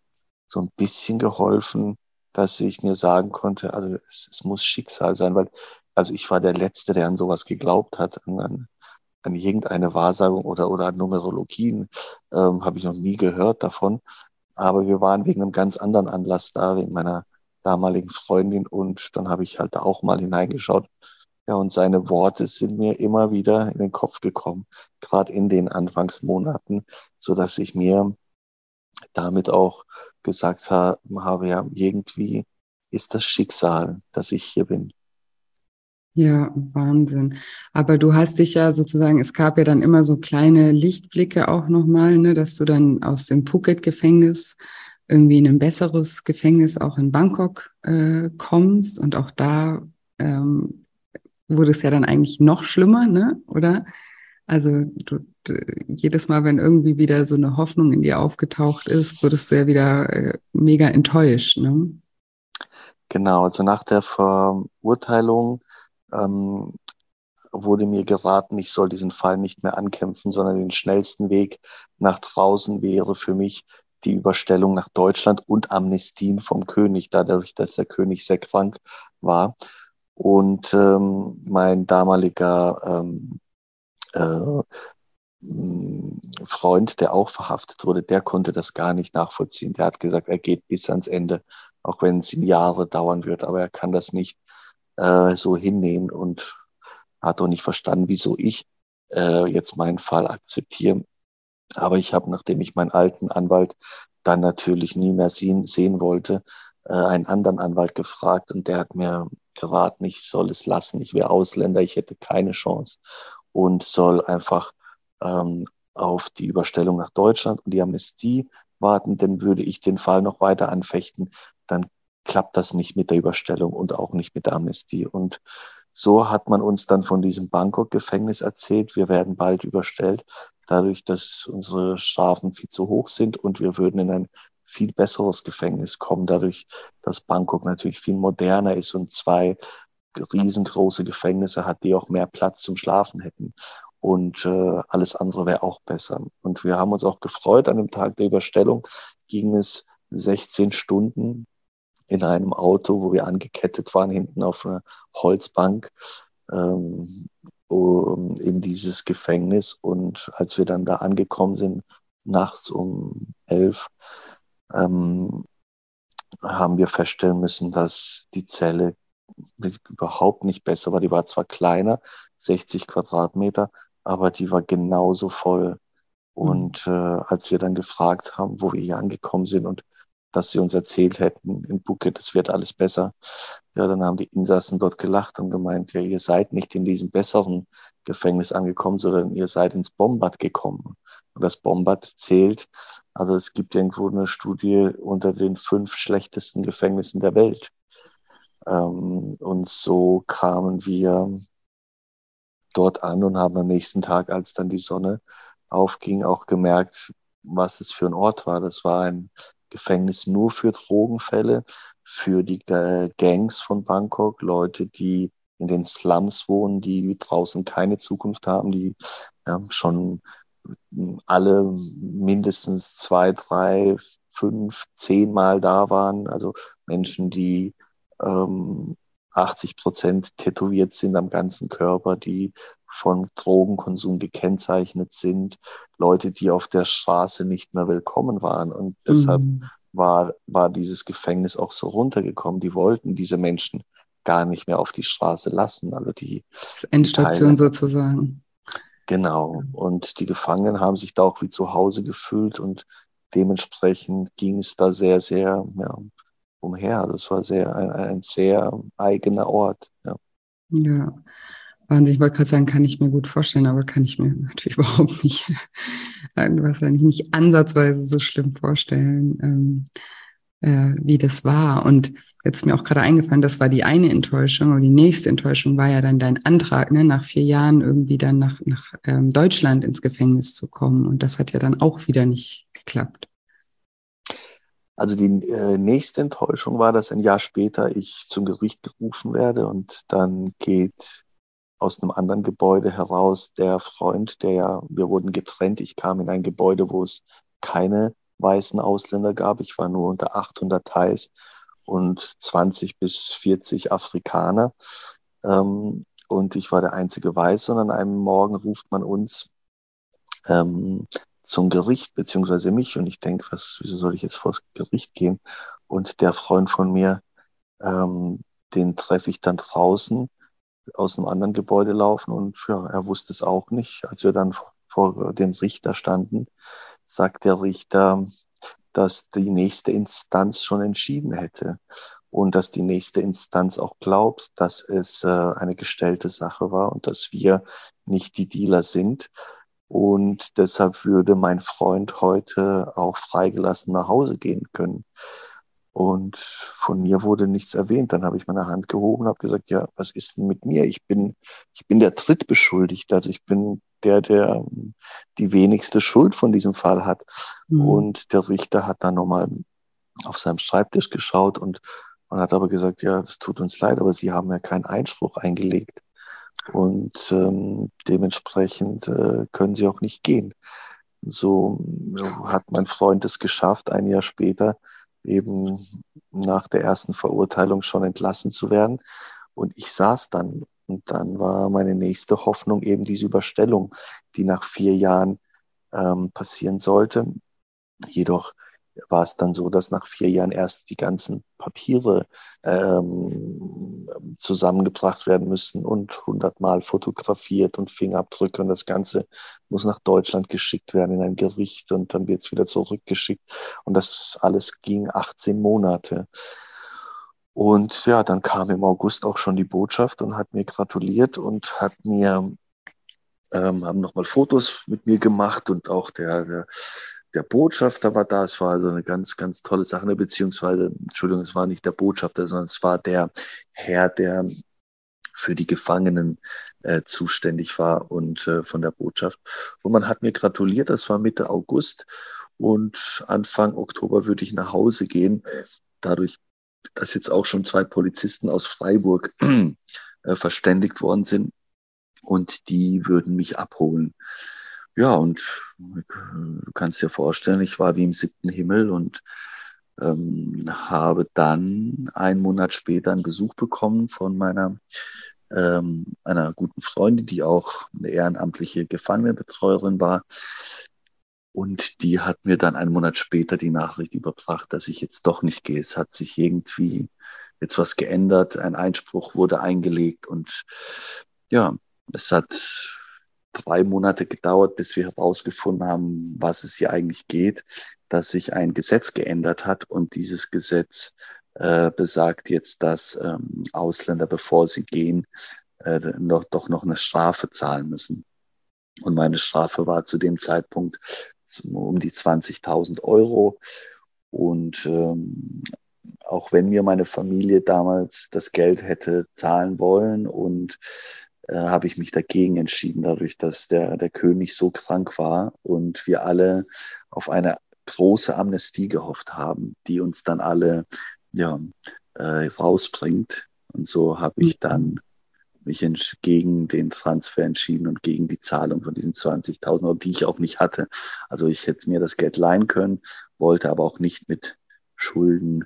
so ein bisschen geholfen, dass ich mir sagen konnte, also es, es muss Schicksal sein, weil also ich war der Letzte, der an sowas geglaubt hat, an, an irgendeine Wahrsagung oder, oder an Numerologien, ähm, habe ich noch nie gehört davon. Aber wir waren wegen einem ganz anderen Anlass da, wegen meiner damaligen Freundin und dann habe ich halt auch mal hineingeschaut. Ja, und seine Worte sind mir immer wieder in den Kopf gekommen, gerade in den Anfangsmonaten, so dass ich mir damit auch gesagt ha habe, ja, irgendwie ist das Schicksal, dass ich hier bin. Ja, Wahnsinn. Aber du hast dich ja sozusagen, es gab ja dann immer so kleine Lichtblicke auch nochmal, ne, dass du dann aus dem Phuket-Gefängnis irgendwie in ein besseres Gefängnis auch in Bangkok äh, kommst und auch da ähm, wurde es ja dann eigentlich noch schlimmer, ne? Oder? Also du, jedes Mal, wenn irgendwie wieder so eine Hoffnung in dir aufgetaucht ist, wurdest du ja wieder äh, mega enttäuscht, ne? Genau, also nach der Verurteilung ähm, wurde mir geraten, ich soll diesen Fall nicht mehr ankämpfen, sondern den schnellsten Weg nach draußen wäre für mich die Überstellung nach Deutschland und Amnestien vom König, dadurch, dass der König sehr krank war. Und ähm, mein damaliger ähm, äh, Freund, der auch verhaftet wurde, der konnte das gar nicht nachvollziehen. Der hat gesagt, er geht bis ans Ende, auch wenn es Jahre dauern wird, aber er kann das nicht äh, so hinnehmen und hat auch nicht verstanden, wieso ich äh, jetzt meinen Fall akzeptiere. Aber ich habe, nachdem ich meinen alten Anwalt dann natürlich nie mehr sehen, sehen wollte, äh, einen anderen Anwalt gefragt und der hat mir geraten, ich soll es lassen, ich wäre Ausländer, ich hätte keine Chance und soll einfach ähm, auf die Überstellung nach Deutschland und die Amnestie warten, denn würde ich den Fall noch weiter anfechten, dann klappt das nicht mit der Überstellung und auch nicht mit der Amnestie. Und so hat man uns dann von diesem Bangkok-Gefängnis erzählt, wir werden bald überstellt, dadurch, dass unsere Strafen viel zu hoch sind und wir würden in ein viel besseres Gefängnis kommen, dadurch, dass Bangkok natürlich viel moderner ist und zwei riesengroße Gefängnisse hat, die auch mehr Platz zum Schlafen hätten. Und äh, alles andere wäre auch besser. Und wir haben uns auch gefreut, an dem Tag der Überstellung ging es 16 Stunden in einem Auto, wo wir angekettet waren, hinten auf einer Holzbank ähm, in dieses Gefängnis. Und als wir dann da angekommen sind, nachts um elf, ähm, haben wir feststellen müssen, dass die Zelle überhaupt nicht besser war. Die war zwar kleiner, 60 Quadratmeter, aber die war genauso voll. Und mhm. äh, als wir dann gefragt haben, wo wir hier angekommen sind und dass sie uns erzählt hätten in Phuket, es wird alles besser. Ja, dann haben die Insassen dort gelacht und gemeint, ja, ihr seid nicht in diesem besseren Gefängnis angekommen, sondern ihr seid ins Bombard gekommen. Und das Bombard zählt, also es gibt irgendwo eine Studie unter den fünf schlechtesten Gefängnissen der Welt. Ähm, und so kamen wir dort an und haben am nächsten Tag, als dann die Sonne aufging, auch gemerkt, was es für ein Ort war. Das war ein Gefängnis nur für Drogenfälle, für die Gangs von Bangkok, Leute, die in den Slums wohnen, die draußen keine Zukunft haben, die ja, schon alle mindestens zwei, drei, fünf, zehn Mal da waren. Also Menschen, die ähm, 80 Prozent tätowiert sind am ganzen Körper, die von Drogenkonsum gekennzeichnet sind, Leute, die auf der Straße nicht mehr willkommen waren. Und deshalb mhm. war, war dieses Gefängnis auch so runtergekommen. Die wollten diese Menschen gar nicht mehr auf die Straße lassen. Also die Endstation die sozusagen. Genau. Und die Gefangenen haben sich da auch wie zu Hause gefühlt und dementsprechend ging es da sehr, sehr ja, umher. Das war sehr ein, ein sehr eigener Ort. Ja. ja. Wahnsinn, ich wollte gerade sagen, kann ich mir gut vorstellen, aber kann ich mir natürlich [laughs] überhaupt nicht, wahrscheinlich nicht ansatzweise so schlimm vorstellen, ähm, äh, wie das war. Und jetzt ist mir auch gerade eingefallen, das war die eine Enttäuschung, aber die nächste Enttäuschung war ja dann dein Antrag, ne, nach vier Jahren irgendwie dann nach, nach ähm, Deutschland ins Gefängnis zu kommen. Und das hat ja dann auch wieder nicht geklappt. Also die äh, nächste Enttäuschung war, dass ein Jahr später ich zum Gericht gerufen werde und dann geht aus einem anderen Gebäude heraus der Freund, der ja, wir wurden getrennt. Ich kam in ein Gebäude, wo es keine weißen Ausländer gab. Ich war nur unter 800 Thais und 20 bis 40 Afrikaner. Ähm, und ich war der einzige Weiße. Und an einem Morgen ruft man uns ähm, zum Gericht, beziehungsweise mich. Und ich denke, was, wieso soll ich jetzt vor das Gericht gehen? Und der Freund von mir, ähm, den treffe ich dann draußen aus einem anderen Gebäude laufen. Und ja, er wusste es auch nicht. Als wir dann vor dem Richter standen, sagt der Richter, dass die nächste Instanz schon entschieden hätte und dass die nächste Instanz auch glaubt, dass es äh, eine gestellte Sache war und dass wir nicht die Dealer sind. Und deshalb würde mein Freund heute auch freigelassen nach Hause gehen können. Und von mir wurde nichts erwähnt. Dann habe ich meine Hand gehoben und habe gesagt, ja, was ist denn mit mir? Ich bin, ich bin der Drittbeschuldigte. Also ich bin der, der die wenigste Schuld von diesem Fall hat. Mhm. Und der Richter hat dann nochmal auf seinem Schreibtisch geschaut und man hat aber gesagt, ja, das tut uns leid, aber Sie haben ja keinen Einspruch eingelegt. Und ähm, dementsprechend äh, können Sie auch nicht gehen. So hat mein Freund es geschafft, ein Jahr später eben nach der ersten Verurteilung schon entlassen zu werden. Und ich saß dann und dann war meine nächste Hoffnung eben diese Überstellung, die nach vier Jahren ähm, passieren sollte. Jedoch war es dann so, dass nach vier Jahren erst die ganzen Papiere ähm, zusammengebracht werden müssen und hundertmal fotografiert und Fingerabdrücke und das Ganze muss nach Deutschland geschickt werden in ein Gericht und dann wird es wieder zurückgeschickt und das alles ging 18 Monate. Und ja, dann kam im August auch schon die Botschaft und hat mir gratuliert und hat mir, ähm, haben nochmal Fotos mit mir gemacht und auch der, der, der Botschafter war da. Es war also eine ganz, ganz tolle Sache, ne? beziehungsweise, Entschuldigung, es war nicht der Botschafter, sondern es war der Herr, der für die Gefangenen äh, zuständig war und äh, von der Botschaft. Und man hat mir gratuliert, das war Mitte August und Anfang Oktober würde ich nach Hause gehen. Dadurch dass jetzt auch schon zwei Polizisten aus Freiburg [clears throat] äh, verständigt worden sind und die würden mich abholen. Ja, und du kannst dir vorstellen, ich war wie im siebten Himmel und ähm, habe dann einen Monat später einen Besuch bekommen von meiner ähm, einer guten Freundin, die auch eine ehrenamtliche Gefangenenbetreuerin war. Und die hat mir dann einen Monat später die Nachricht überbracht, dass ich jetzt doch nicht gehe. Es hat sich irgendwie jetzt was geändert. Ein Einspruch wurde eingelegt und ja, es hat drei Monate gedauert, bis wir herausgefunden haben, was es hier eigentlich geht, dass sich ein Gesetz geändert hat und dieses Gesetz äh, besagt jetzt, dass ähm, Ausländer, bevor sie gehen, äh, noch, doch noch eine Strafe zahlen müssen. Und meine Strafe war zu dem Zeitpunkt um die 20.000 Euro. Und ähm, auch wenn mir meine Familie damals das Geld hätte zahlen wollen und äh, habe ich mich dagegen entschieden, dadurch, dass der, der König so krank war und wir alle auf eine große Amnestie gehofft haben, die uns dann alle ja, äh, rausbringt. Und so habe ich dann mich gegen den Transfer entschieden und gegen die Zahlung von diesen 20.000 Euro, die ich auch nicht hatte. Also ich hätte mir das Geld leihen können, wollte aber auch nicht mit Schulden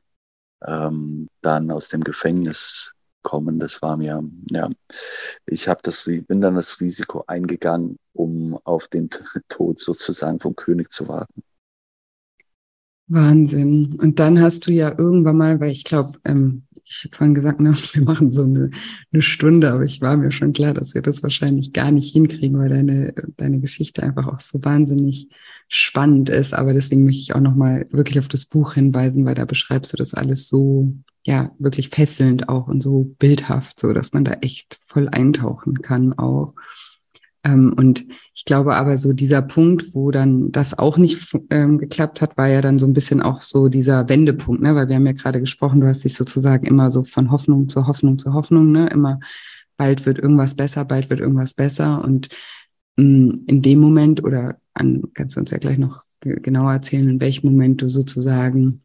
ähm, dann aus dem Gefängnis kommen. Das war mir, ja, ich habe das, bin dann das Risiko eingegangen, um auf den [laughs] Tod sozusagen vom König zu warten. Wahnsinn. Und dann hast du ja irgendwann mal, weil ich glaube, ähm, ich habe vorhin gesagt, ne, [laughs] wir machen so eine, eine Stunde, aber ich war mir schon klar, dass wir das wahrscheinlich gar nicht hinkriegen, weil deine, deine Geschichte einfach auch so wahnsinnig spannend ist. Aber deswegen möchte ich auch nochmal wirklich auf das Buch hinweisen, weil da beschreibst du das alles so, ja, wirklich fesselnd auch und so bildhaft, so dass man da echt voll eintauchen kann auch. Ähm, und ich glaube aber so dieser Punkt, wo dann das auch nicht ähm, geklappt hat, war ja dann so ein bisschen auch so dieser Wendepunkt, ne? Weil wir haben ja gerade gesprochen, du hast dich sozusagen immer so von Hoffnung zu Hoffnung zu Hoffnung, ne? Immer bald wird irgendwas besser, bald wird irgendwas besser. Und mh, mm, in dem Moment, oder an, kannst du uns ja gleich noch genauer erzählen, in welchem Moment du sozusagen,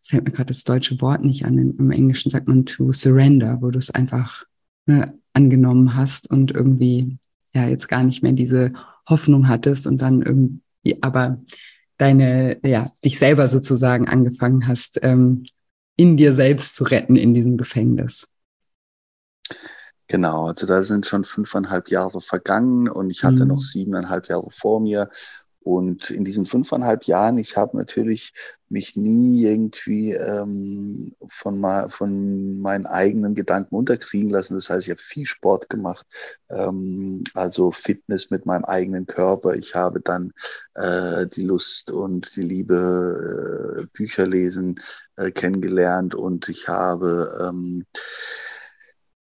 es fällt mir gerade das deutsche Wort nicht an, im Englischen sagt man to surrender, wo du es einfach ne, angenommen hast und irgendwie ja jetzt gar nicht mehr diese Hoffnung hattest und dann irgendwie aber deine, ja, dich selber sozusagen angefangen hast, ähm, in dir selbst zu retten in diesem Gefängnis. Genau, also da sind schon fünfeinhalb Jahre vergangen und ich hatte mhm. noch siebeneinhalb Jahre vor mir und in diesen fünfeinhalb Jahren, ich habe natürlich mich nie irgendwie ähm, von, von meinen eigenen Gedanken unterkriegen lassen. Das heißt, ich habe viel Sport gemacht, ähm, also Fitness mit meinem eigenen Körper. Ich habe dann äh, die Lust und die Liebe, äh, Bücher lesen äh, kennengelernt und ich habe ähm, äh,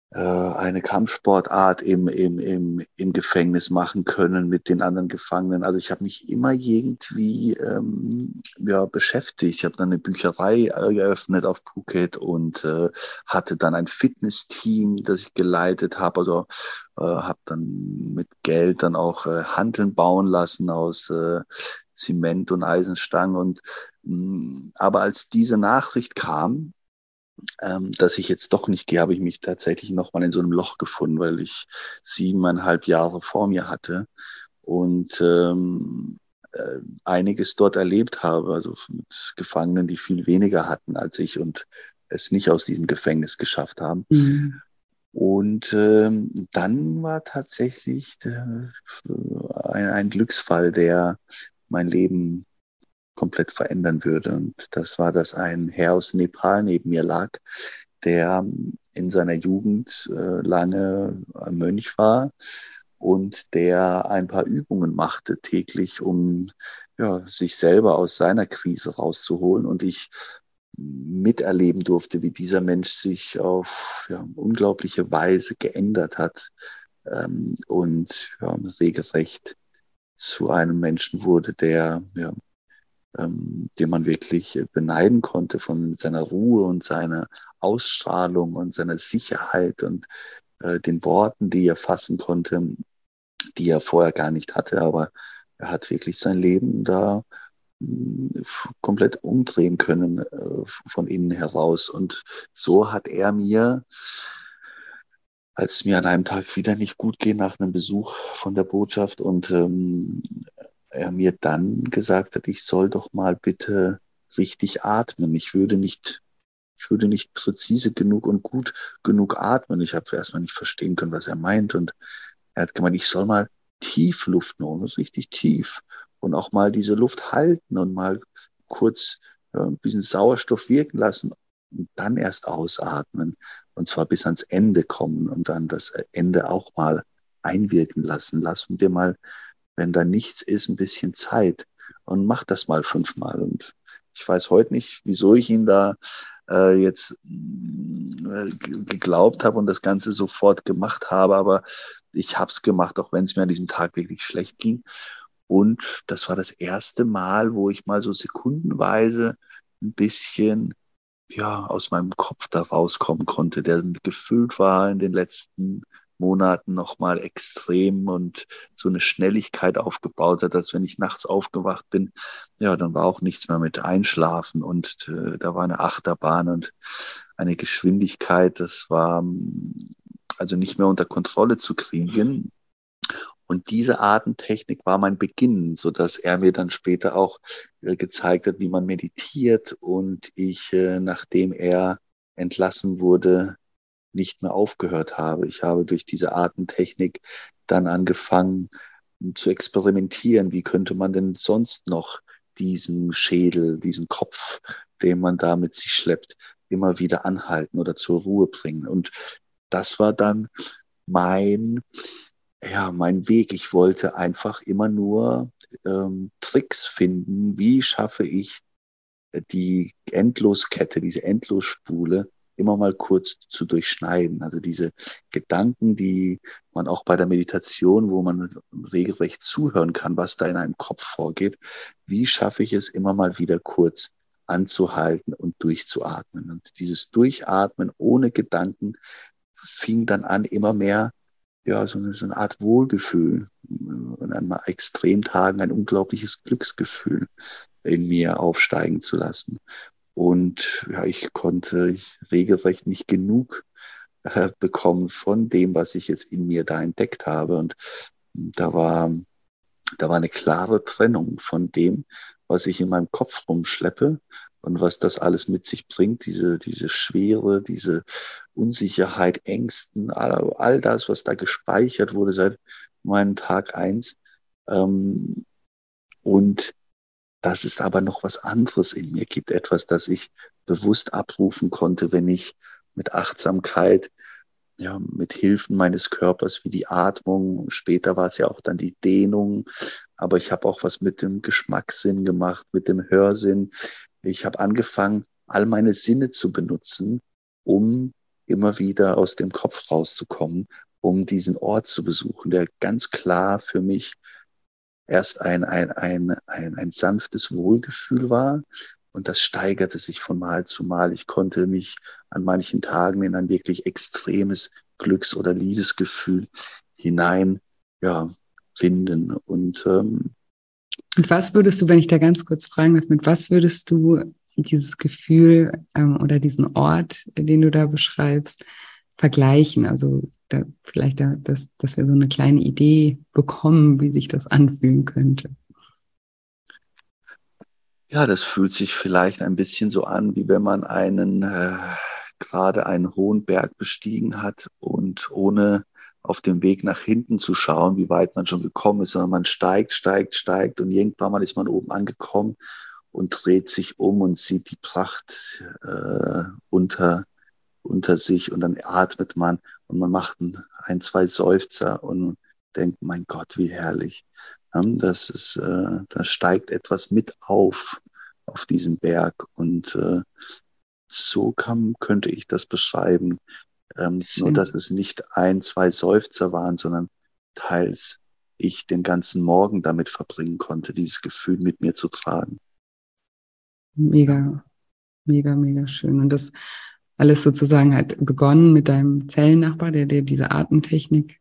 eine Kampfsportart im, im, im, im Gefängnis machen können mit den anderen Gefangenen. Also ich habe mich immer irgendwie ähm, ja, beschäftigt. Ich habe dann eine Bücherei eröffnet auf Phuket und äh, hatte dann ein Fitnessteam, das ich geleitet habe. Also äh, habe dann mit Geld dann auch äh, Hanteln bauen lassen aus äh, Zement und Eisenstangen. Und mh, mm, aber als diese Nachricht kam, ähm, dass ich jetzt doch nicht gehe, habe ich mich tatsächlich nochmal in so einem Loch gefunden, weil ich siebeneinhalb Jahre vor mir hatte und ähm, äh, einiges dort erlebt habe, also mit Gefangenen, die viel weniger hatten als ich und es nicht aus diesem Gefängnis geschafft haben. Mhm. Und ähm, dann war tatsächlich der, ein, ein Glücksfall, der mein Leben komplett verändern würde. Und das war, dass ein Herr aus Nepal neben mir lag, der in seiner Jugend äh, lange Mönch war und der ein paar Übungen machte täglich, um ja, sich selber aus seiner Krise rauszuholen. Und ich miterleben durfte, wie dieser Mensch sich auf ja, unglaubliche Weise geändert hat ähm, und ja, regelrecht zu einem Menschen wurde, der ja, ähm, den man wirklich beneiden konnte von seiner Ruhe und seiner Ausstrahlung und seiner Sicherheit und äh, den Worten, die er fassen konnte, die er vorher gar nicht hatte. Aber er hat wirklich sein Leben da mh, komplett umdrehen können äh, von innen heraus. Und so hat er mir als es mir an einem Tag wieder nicht gut ging nach einem Besuch von der Botschaft und ähm, er mir dann gesagt hat, ich soll doch mal bitte richtig atmen. Ich würde nicht, ich würde nicht präzise genug und gut genug atmen. Ich habe erstmal nicht verstehen können, was er meint. Und er hat gemeint, ich soll mal tief Luft nehmen, richtig tief. Und auch mal diese Luft halten und mal kurz ja, ein bisschen Sauerstoff wirken lassen und dann erst ausatmen. Und zwar bis ans Ende kommen und dann das Ende auch mal einwirken lassen. Lassen wir mal wenn da nichts ist, ein bisschen Zeit und mach das mal fünfmal. Und ich weiß heute nicht, wieso ich ihn da äh, jetzt äh, geglaubt habe und das Ganze sofort gemacht habe, aber ich habe es gemacht, auch wenn es mir an diesem Tag wirklich schlecht ging. Und das war das erste Mal, wo ich mal so sekundenweise ein bisschen ja, aus meinem Kopf da rauskommen konnte, der gefüllt war in den letzten Monaten nochmal extrem und so eine Schnelligkeit aufgebaut hat, dass wenn ich nachts aufgewacht bin, ja, dann war auch nichts mehr mit Einschlafen und äh, da war eine Achterbahn und eine Geschwindigkeit, das war mm, also nicht mehr unter Kontrolle zu kriegen. Und diese Atemtechnik war mein Beginn, so dass er mir dann später auch äh, gezeigt hat, wie man meditiert und ich, äh, nachdem er entlassen wurde, nicht mehr aufgehört habe. Ich habe durch diese Artentechnik dann angefangen zu experimentieren. Wie könnte man denn sonst noch diesen Schädel, diesen Kopf, den man da mit sich schleppt, immer wieder anhalten oder zur Ruhe bringen? Und das war dann mein, ja, mein Weg. Ich wollte einfach immer nur ähm, Tricks finden. Wie schaffe ich die Endloskette, diese Endlosspule immer mal kurz zu durchschneiden. Also diese Gedanken, die man auch bei der Meditation, wo man regelrecht zuhören kann, was da in einem Kopf vorgeht, wie schaffe ich es immer mal wieder kurz anzuhalten und durchzuatmen. Und dieses Durchatmen ohne Gedanken fing dann an, immer mehr ja, so eine, so eine Art Wohlgefühl und an Extremtagen ein unglaubliches Glücksgefühl in mir aufsteigen zu lassen. Und ja, ich konnte regelrecht nicht genug äh, bekommen von dem, was ich jetzt in mir da entdeckt habe. Und da war, da war eine klare Trennung von dem, was ich in meinem Kopf rumschleppe und was das alles mit sich bringt, diese, diese Schwere, diese Unsicherheit, Ängsten, all, all das, was da gespeichert wurde seit meinem Tag eins. Ähm, und dass es aber noch was anderes in mir gibt, etwas, das ich bewusst abrufen konnte, wenn ich mit Achtsamkeit, ja, mit Hilfen meines Körpers wie die Atmung, später war es ja auch dann die Dehnung, aber ich habe auch was mit dem Geschmackssinn gemacht, mit dem Hörsinn. Ich habe angefangen, all meine Sinne zu benutzen, um immer wieder aus dem Kopf rauszukommen, um diesen Ort zu besuchen, der ganz klar für mich erst ein, ein, ein, ein, ein sanftes Wohlgefühl war. Und das steigerte sich von Mal zu Mal. Ich konnte mich an manchen Tagen in ein wirklich extremes Glücks- oder Liebesgefühl hinein ja, finden. Und, ähm, und was würdest du, wenn ich da ganz kurz fragen darf, mit was würdest du dieses Gefühl ähm, oder diesen Ort, den du da beschreibst, vergleichen? Also da, vielleicht, da, dass, dass wir so eine kleine Idee bekommen, wie sich das anfühlen könnte. Ja, das fühlt sich vielleicht ein bisschen so an, wie wenn man einen äh, gerade einen hohen Berg bestiegen hat und ohne auf dem Weg nach hinten zu schauen, wie weit man schon gekommen ist, sondern man steigt, steigt, steigt und irgendwann mal ist man oben angekommen und dreht sich um und sieht die Pracht äh, unter unter sich und dann atmet man und man macht ein, ein zwei Seufzer und denkt, mein Gott, wie herrlich. Das ist, äh, da steigt etwas mit auf, auf diesem Berg und äh, so kann, könnte ich das beschreiben. Ähm, nur, dass es nicht ein, zwei Seufzer waren, sondern teils ich den ganzen Morgen damit verbringen konnte, dieses Gefühl mit mir zu tragen. Mega, mega, mega schön. Und das alles sozusagen halt begonnen mit deinem Zellennachbar, der dir diese Atemtechnik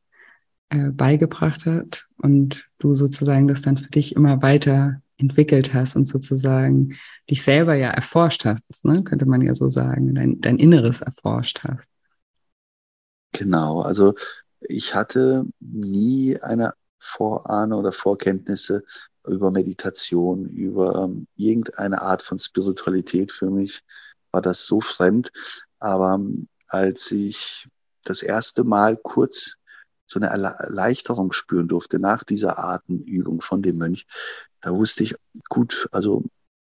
äh, beigebracht hat und du sozusagen das dann für dich immer weiter entwickelt hast und sozusagen dich selber ja erforscht hast, ne? könnte man ja so sagen, dein, dein Inneres erforscht hast. Genau, also ich hatte nie eine Vorahne oder Vorkenntnisse über Meditation, über ähm, irgendeine Art von Spiritualität für mich war das so fremd. Aber ähm, als ich das erste Mal kurz so eine Erleichterung spüren durfte nach dieser Atemübung von dem Mönch, da wusste ich, gut, also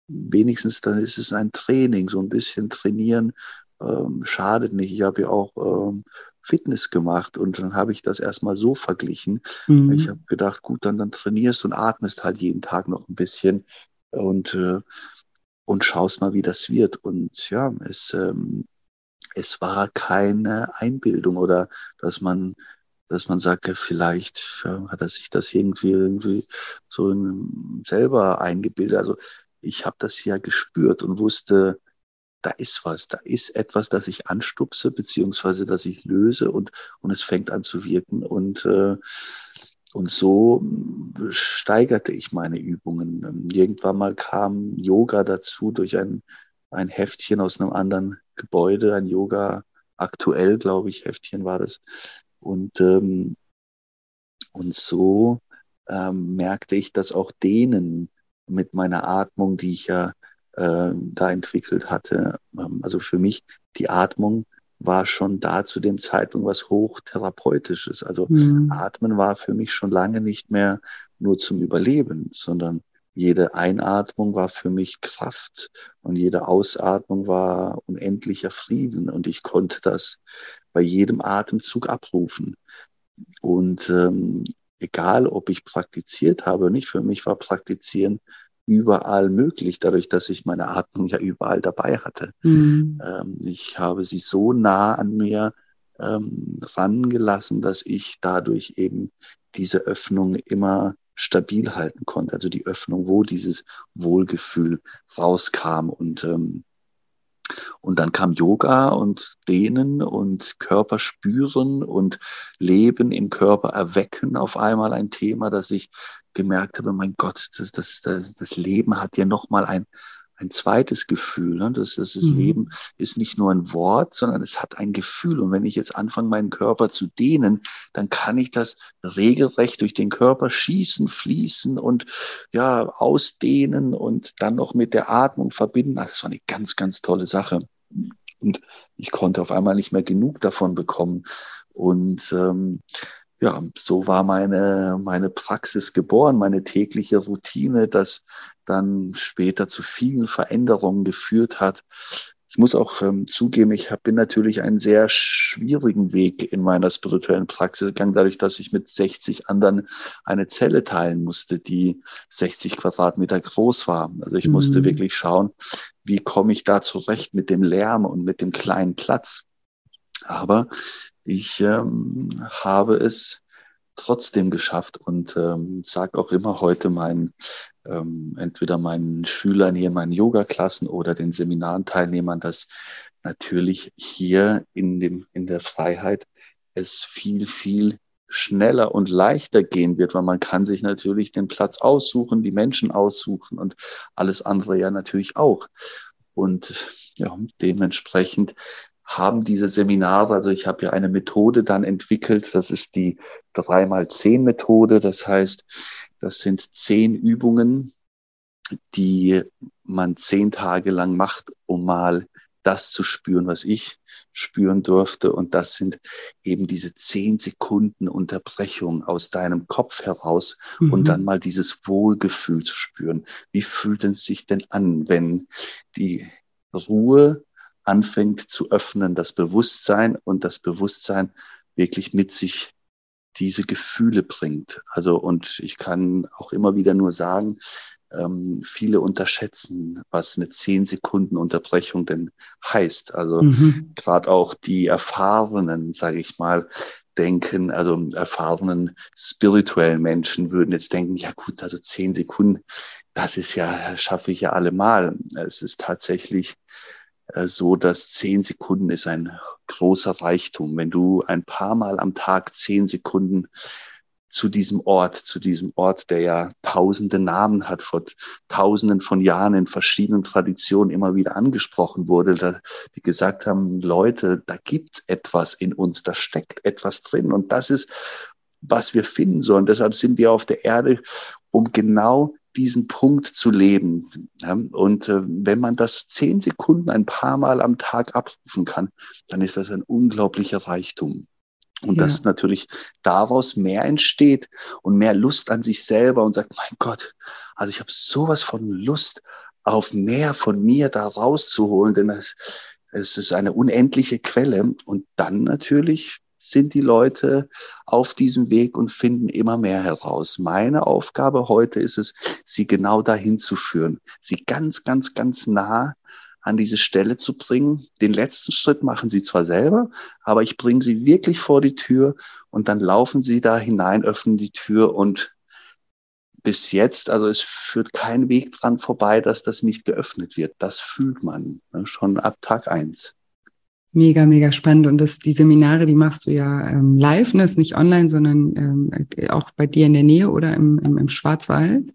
wenigstens dann ist es ein Training, so ein bisschen trainieren ähm, schadet nicht. Ich habe ja auch ähm, Fitness gemacht und dann habe ich das erstmal so verglichen. Mhm. Ich habe gedacht, gut, dann, dann trainierst und atmest halt jeden Tag noch ein bisschen und, äh, und schaust mal, wie das wird. Und ja, es, ähm, es war keine Einbildung oder dass man dass man sagt, vielleicht hat er sich das irgendwie irgendwie so selber eingebildet. Also ich habe das ja gespürt und wusste, da ist was, da ist etwas, das ich anstupse, beziehungsweise das ich löse und, und es fängt an zu wirken. Und, äh, und so steigerte ich meine Übungen. Irgendwann mal kam Yoga dazu durch ein, ein Heftchen aus einem anderen Gebäude, ein Yoga aktuell, glaube ich, Heftchen war das. Und, ähm, und so ähm, merkte ich, dass auch denen mit meiner Atmung, die ich ja äh, da entwickelt hatte, ähm, also für mich die Atmung war schon da zu dem Zeitpunkt was hochtherapeutisches. Also mhm. Atmen war für mich schon lange nicht mehr nur zum Überleben, sondern jede Einatmung war für mich Kraft und jede Ausatmung war unendlicher Frieden und ich konnte das bei jedem Atemzug abrufen. Und ähm, egal, ob ich praktiziert habe oder nicht, für mich war Praktizieren überall möglich, dadurch, dass ich meine Atmung ja überall dabei hatte. Mhm. Ähm, ich habe sie so nah an mir ähm, rangelassen, dass ich dadurch eben diese Öffnung immer stabil halten konnte. Also die Öffnung, wo dieses Wohlgefühl rauskam und ähm, und dann kam Yoga und Dehnen und Körper spüren und Leben im Körper erwecken auf einmal ein Thema, dass ich gemerkt habe, mein Gott, das, das, das, das Leben hat ja nochmal ein, ein zweites Gefühl. Ne? Das, das, das mhm. Leben ist nicht nur ein Wort, sondern es hat ein Gefühl. Und wenn ich jetzt anfange, meinen Körper zu dehnen, dann kann ich das regelrecht durch den Körper schießen, fließen und ja, ausdehnen und dann noch mit der Atmung verbinden. Das war eine ganz, ganz tolle Sache. Und ich konnte auf einmal nicht mehr genug davon bekommen. Und ähm, ja, so war meine, meine Praxis geboren, meine tägliche Routine, das dann später zu vielen Veränderungen geführt hat. Ich muss auch ähm, zugeben, ich hab, bin natürlich einen sehr schwierigen Weg in meiner spirituellen Praxis gegangen, dadurch, dass ich mit 60 anderen eine Zelle teilen musste, die 60 Quadratmeter groß war. Also ich mhm. musste wirklich schauen, wie komme ich da zurecht mit dem Lärm und mit dem kleinen Platz. Aber ich ähm, habe es trotzdem geschafft und ähm, sage auch immer heute meinen, ähm, entweder meinen Schülern hier in meinen Yoga-Klassen oder den Seminarenteilnehmern, dass natürlich hier in, dem, in der Freiheit es viel, viel schneller und leichter gehen wird, weil man kann sich natürlich den Platz aussuchen, die Menschen aussuchen und alles andere ja natürlich auch. Und ja, dementsprechend haben diese Seminare, also ich habe ja eine Methode dann entwickelt, das ist die 3x10-Methode, das heißt, das sind zehn Übungen, die man zehn Tage lang macht, um mal das zu spüren, was ich spüren durfte. Und das sind eben diese zehn Sekunden Unterbrechung aus deinem Kopf heraus mhm. und dann mal dieses Wohlgefühl zu spüren. Wie fühlt es sich denn an, wenn die Ruhe anfängt zu öffnen, das Bewusstsein und das Bewusstsein wirklich mit sich diese Gefühle bringt. Also, und ich kann auch immer wieder nur sagen, ähm, viele unterschätzen, was eine zehn Sekunden Unterbrechung denn heißt. Also mhm. gerade auch die erfahrenen, sage ich mal, denken, also erfahrenen spirituellen Menschen würden jetzt denken, ja gut, also zehn Sekunden, das ist ja, schaffe ich ja allemal. Es ist tatsächlich so, dass zehn Sekunden ist ein großer Reichtum. Wenn du ein paar Mal am Tag zehn Sekunden zu diesem Ort, zu diesem Ort, der ja tausende Namen hat, vor tausenden von Jahren in verschiedenen Traditionen immer wieder angesprochen wurde, die gesagt haben, Leute, da gibt's etwas in uns, da steckt etwas drin und das ist, was wir finden sollen. Deshalb sind wir auf der Erde, um genau diesen Punkt zu leben. Und äh, wenn man das zehn Sekunden ein paar Mal am Tag abrufen kann, dann ist das ein unglaublicher Reichtum. Und ja. dass natürlich daraus mehr entsteht und mehr Lust an sich selber und sagt, mein Gott, also ich habe sowas von Lust auf mehr von mir da rauszuholen, denn es ist eine unendliche Quelle. Und dann natürlich sind die Leute auf diesem Weg und finden immer mehr heraus. Meine Aufgabe heute ist es, sie genau dahin zu führen, sie ganz, ganz, ganz nah an diese Stelle zu bringen. Den letzten Schritt machen sie zwar selber, aber ich bringe sie wirklich vor die Tür und dann laufen sie da hinein, öffnen die Tür und bis jetzt, also es führt kein Weg dran vorbei, dass das nicht geöffnet wird. Das fühlt man ne, schon ab Tag eins. Mega, mega spannend. Und das, die Seminare, die machst du ja ähm, live, ne? Ist nicht online, sondern ähm, auch bei dir in der Nähe oder im, im, im Schwarzwald.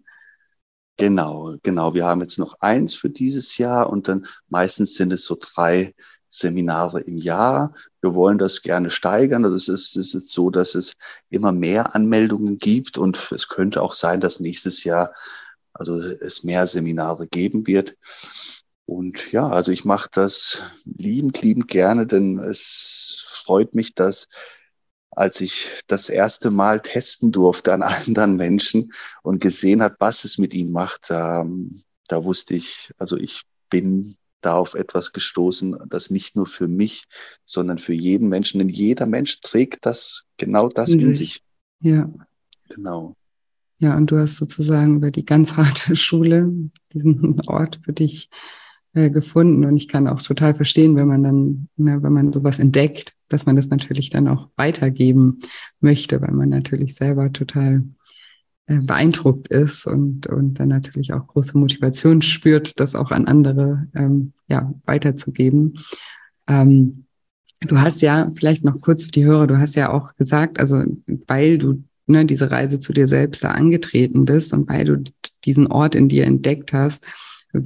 Genau, genau. Wir haben jetzt noch eins für dieses Jahr und dann meistens sind es so drei Seminare im Jahr. Wir wollen das gerne steigern. Also es ist, es ist so, dass es immer mehr Anmeldungen gibt und es könnte auch sein, dass nächstes Jahr also es mehr Seminare geben wird. Und ja, also ich mache das liebend, liebend gerne, denn es freut mich, dass als ich das erste Mal testen durfte an [laughs] anderen Menschen und gesehen hat, was es mit ihnen macht, da, da wusste ich, also ich bin da auf etwas gestoßen, das nicht nur für mich, sondern für jeden Menschen, denn jeder Mensch trägt das, genau das in, in sich. Ja. Genau. Ja, und du hast sozusagen über die ganz harte [laughs] Schule diesen Ort für dich äh, gefunden. Und ich kann auch total verstehen, wenn man dann, ne, wenn man sowas entdeckt, dass man das natürlich dann auch weitergeben möchte, weil man natürlich selber total äh, beeindruckt ist und, und dann natürlich auch große Motivation spürt, das auch an andere ähm, ja, weiterzugeben. Ähm, du hast ja, vielleicht noch kurz für die Hörer, du hast ja auch gesagt, also weil du ne, diese Reise zu dir selbst da angetreten bist und weil du diesen Ort in dir entdeckt hast,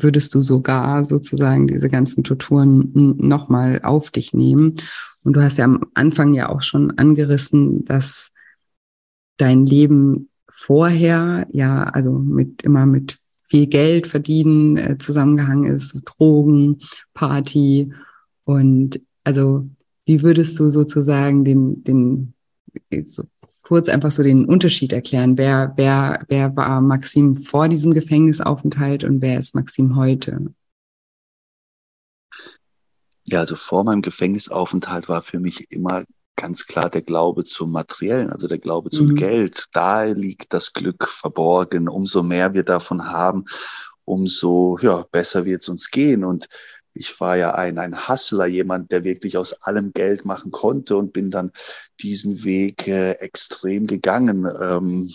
würdest du sogar sozusagen diese ganzen Torturen nochmal auf dich nehmen. Und du hast ja am Anfang ja auch schon angerissen, dass dein Leben vorher ja, also mit immer mit viel Geld verdienen äh, zusammengehangen ist, Drogen, Party und also wie würdest du sozusagen den, den kurz einfach so den Unterschied erklären. Wer, wer, wer war Maxim vor diesem Gefängnisaufenthalt und wer ist Maxim heute? Ja, also vor meinem Gefängnisaufenthalt war für mich immer ganz klar der Glaube zum Materiellen, also der Glaube zum mhm. Geld. Da liegt das Glück verborgen. Umso mehr wir davon haben, umso ja, besser wird es uns gehen. Und ich war ja ein, ein Hustler, jemand, der wirklich aus allem Geld machen konnte und bin dann diesen Weg äh, extrem gegangen. Ähm,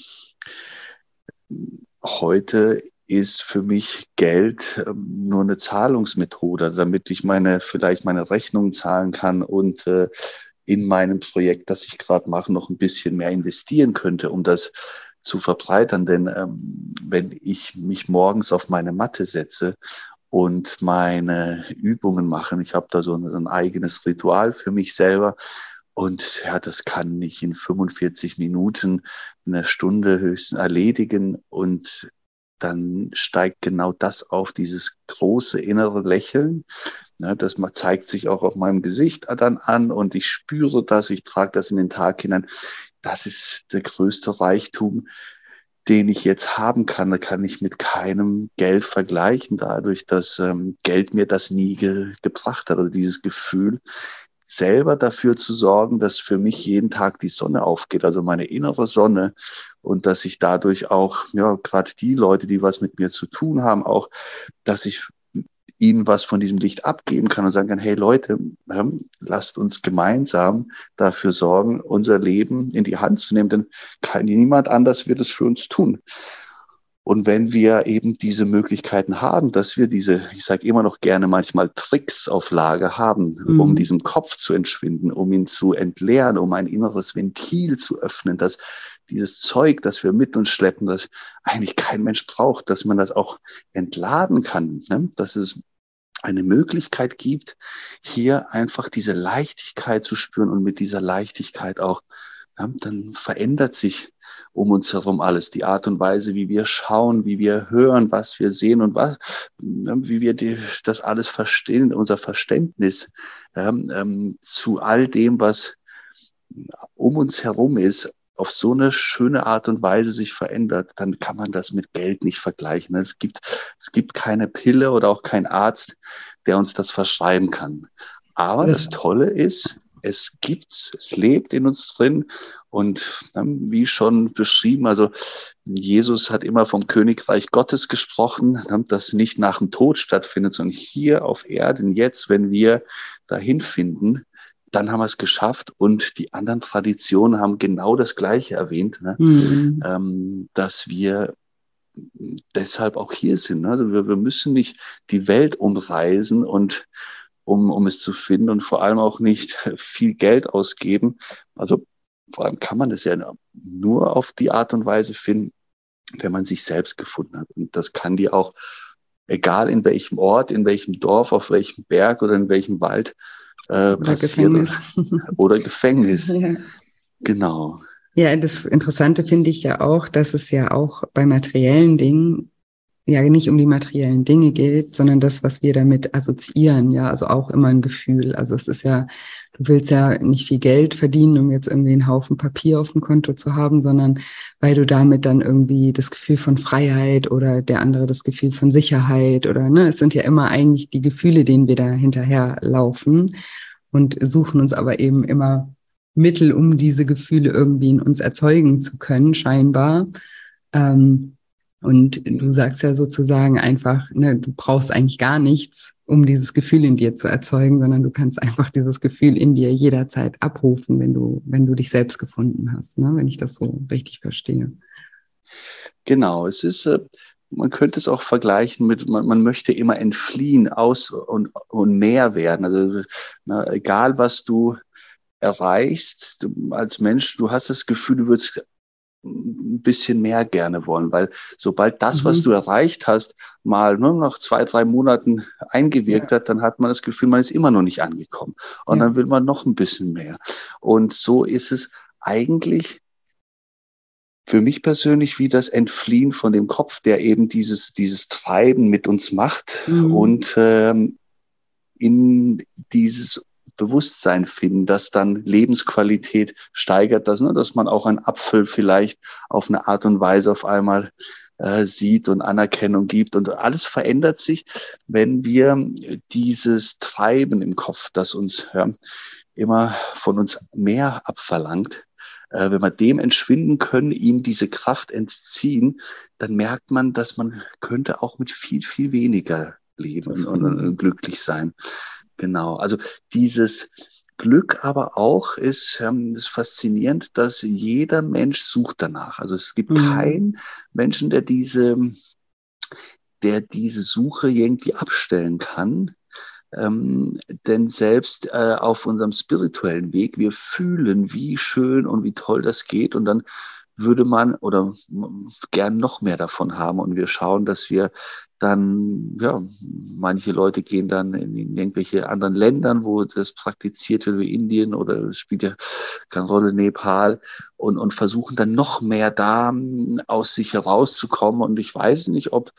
heute ist für mich Geld ähm, nur eine Zahlungsmethode, damit ich meine, vielleicht meine Rechnungen zahlen kann und äh, in meinem Projekt, das ich gerade mache, noch ein bisschen mehr investieren könnte, um das zu verbreitern. Denn ähm, wenn ich mich morgens auf meine Matte setze und meine Übungen machen. Ich habe da so ein, ein, eigenes Ritual für mich selber. Und ja, das kann ich in 45 Minuten, eine Stunde höchstens erledigen. Und dann steigt genau das auf, dieses große innere Lächeln. Ja, das zeigt sich auch auf meinem Gesicht dann an und ich spüre das, ich trage das in den Tag hinein. Das ist der größte Reichtum, den ich jetzt haben kann, kann ich mit keinem Geld vergleichen, dadurch, dass ähm, Geld mir das nie ge gebracht hat. Also dieses Gefühl, selber dafür zu sorgen, dass für mich jeden Tag die Sonne aufgeht, also meine innere Sonne und dass ich dadurch auch, ja, gerade die Leute, die was mit mir zu tun haben, auch, dass ich ihnen was von diesem Licht abgeben kann und sagen kann, hey Leute, ähm, lasst uns gemeinsam dafür sorgen, unser Leben in die Hand zu nehmen, denn kein, niemand anders wird es für uns tun. Und wenn wir eben diese Möglichkeiten haben, dass wir diese, ich sage immer noch gerne manchmal Tricks auf Lager haben, mhm. um diesem Kopf zu entschwinden, um ihn zu entleeren, um ein inneres Ventil zu öffnen, dass dieses Zeug, das wir mit uns schleppen, das eigentlich kein Mensch braucht, dass man das auch entladen kann, ne? dass es eine Möglichkeit gibt, hier einfach diese Leichtigkeit zu spüren und mit dieser Leichtigkeit auch, ja, dann verändert sich um uns herum alles. Die Art und Weise, wie wir schauen, wie wir hören, was wir sehen und was, wie wir die, das alles verstehen, unser Verständnis ähm, zu all dem, was um uns herum ist, auf so eine schöne Art und Weise sich verändert, dann kann man das mit Geld nicht vergleichen. Es gibt, es gibt keine Pille oder auch kein Arzt, der uns das verschreiben kann. Aber das, das Tolle ist, es gibt's, es lebt in uns drin und wie schon beschrieben, also Jesus hat immer vom Königreich Gottes gesprochen, das nicht nach dem Tod stattfindet, sondern hier auf Erden, jetzt, wenn wir dahin finden, dann haben wir es geschafft und die anderen Traditionen haben genau das Gleiche erwähnt, ne? mhm. ähm, dass wir deshalb auch hier sind. Ne? Also wir, wir müssen nicht die Welt umreisen und um, um es zu finden und vor allem auch nicht [laughs] viel Geld ausgeben. Also vor allem kann man es ja nur auf die Art und Weise finden, wenn man sich selbst gefunden hat. Und das kann die auch, egal in welchem Ort, in welchem Dorf, auf welchem Berg oder in welchem Wald, äh, passieren. Gefängnis. [laughs] Oder Gefängnis. Ja. Genau. Ja, das Interessante finde ich ja auch, dass es ja auch bei materiellen Dingen ja nicht um die materiellen Dinge geht, sondern das, was wir damit assoziieren, ja, also auch immer ein Gefühl. Also es ist ja, du willst ja nicht viel Geld verdienen, um jetzt irgendwie einen Haufen Papier auf dem Konto zu haben, sondern weil du damit dann irgendwie das Gefühl von Freiheit oder der andere das Gefühl von Sicherheit oder ne, es sind ja immer eigentlich die Gefühle, denen wir da hinterher laufen und suchen uns aber eben immer Mittel, um diese Gefühle irgendwie in uns erzeugen zu können, scheinbar Ähm, und du sagst ja sozusagen einfach, ne, du brauchst eigentlich gar nichts, um dieses Gefühl in dir zu erzeugen, sondern du kannst einfach dieses Gefühl in dir jederzeit abrufen, wenn du, wenn du dich selbst gefunden hast, ne? wenn ich das so richtig verstehe. Genau, es ist, äh, man könnte es auch vergleichen mit, man, man möchte immer entfliehen aus und, und mehr werden. Also na, egal, was du erreichst, du, als Mensch, du hast das Gefühl, du würdest ein bisschen mehr gerne wollen, weil sobald das, mhm. was du erreicht hast, mal nur nach zwei, drei Monaten eingewirkt ja. hat, dann hat man das Gefühl, man ist immer noch nicht angekommen. Und ja. dann will man noch ein bisschen mehr. Und so ist es eigentlich für mich persönlich wie das Entfliehen von dem Kopf, der eben dieses, dieses Treiben mit uns macht mhm. und ähm, in dieses Bewusstsein finden, das dann Lebensqualität steigert, dass, ne, dass man auch einen Apfel vielleicht auf eine Art und Weise auf einmal äh, sieht und Anerkennung gibt. Und alles verändert sich, wenn wir dieses Treiben im Kopf, das uns ja, immer von uns mehr abverlangt, äh, wenn wir dem entschwinden können, ihm diese Kraft entziehen, dann merkt man, dass man könnte auch mit viel, viel weniger leben und, und glücklich sein. Genau. Also dieses Glück aber auch ist, ähm, ist faszinierend, dass jeder Mensch sucht danach. Also es gibt mhm. keinen Menschen, der diese, der diese Suche irgendwie abstellen kann. Ähm, denn selbst äh, auf unserem spirituellen Weg, wir fühlen, wie schön und wie toll das geht. Und dann würde man oder gern noch mehr davon haben. Und wir schauen, dass wir dann, ja, manche Leute gehen dann in, irgendwelche anderen Ländern, wo das praktiziert wird, wie Indien oder spielt ja keine Rolle, Nepal und, und versuchen dann noch mehr da aus sich herauszukommen. Und ich weiß nicht, ob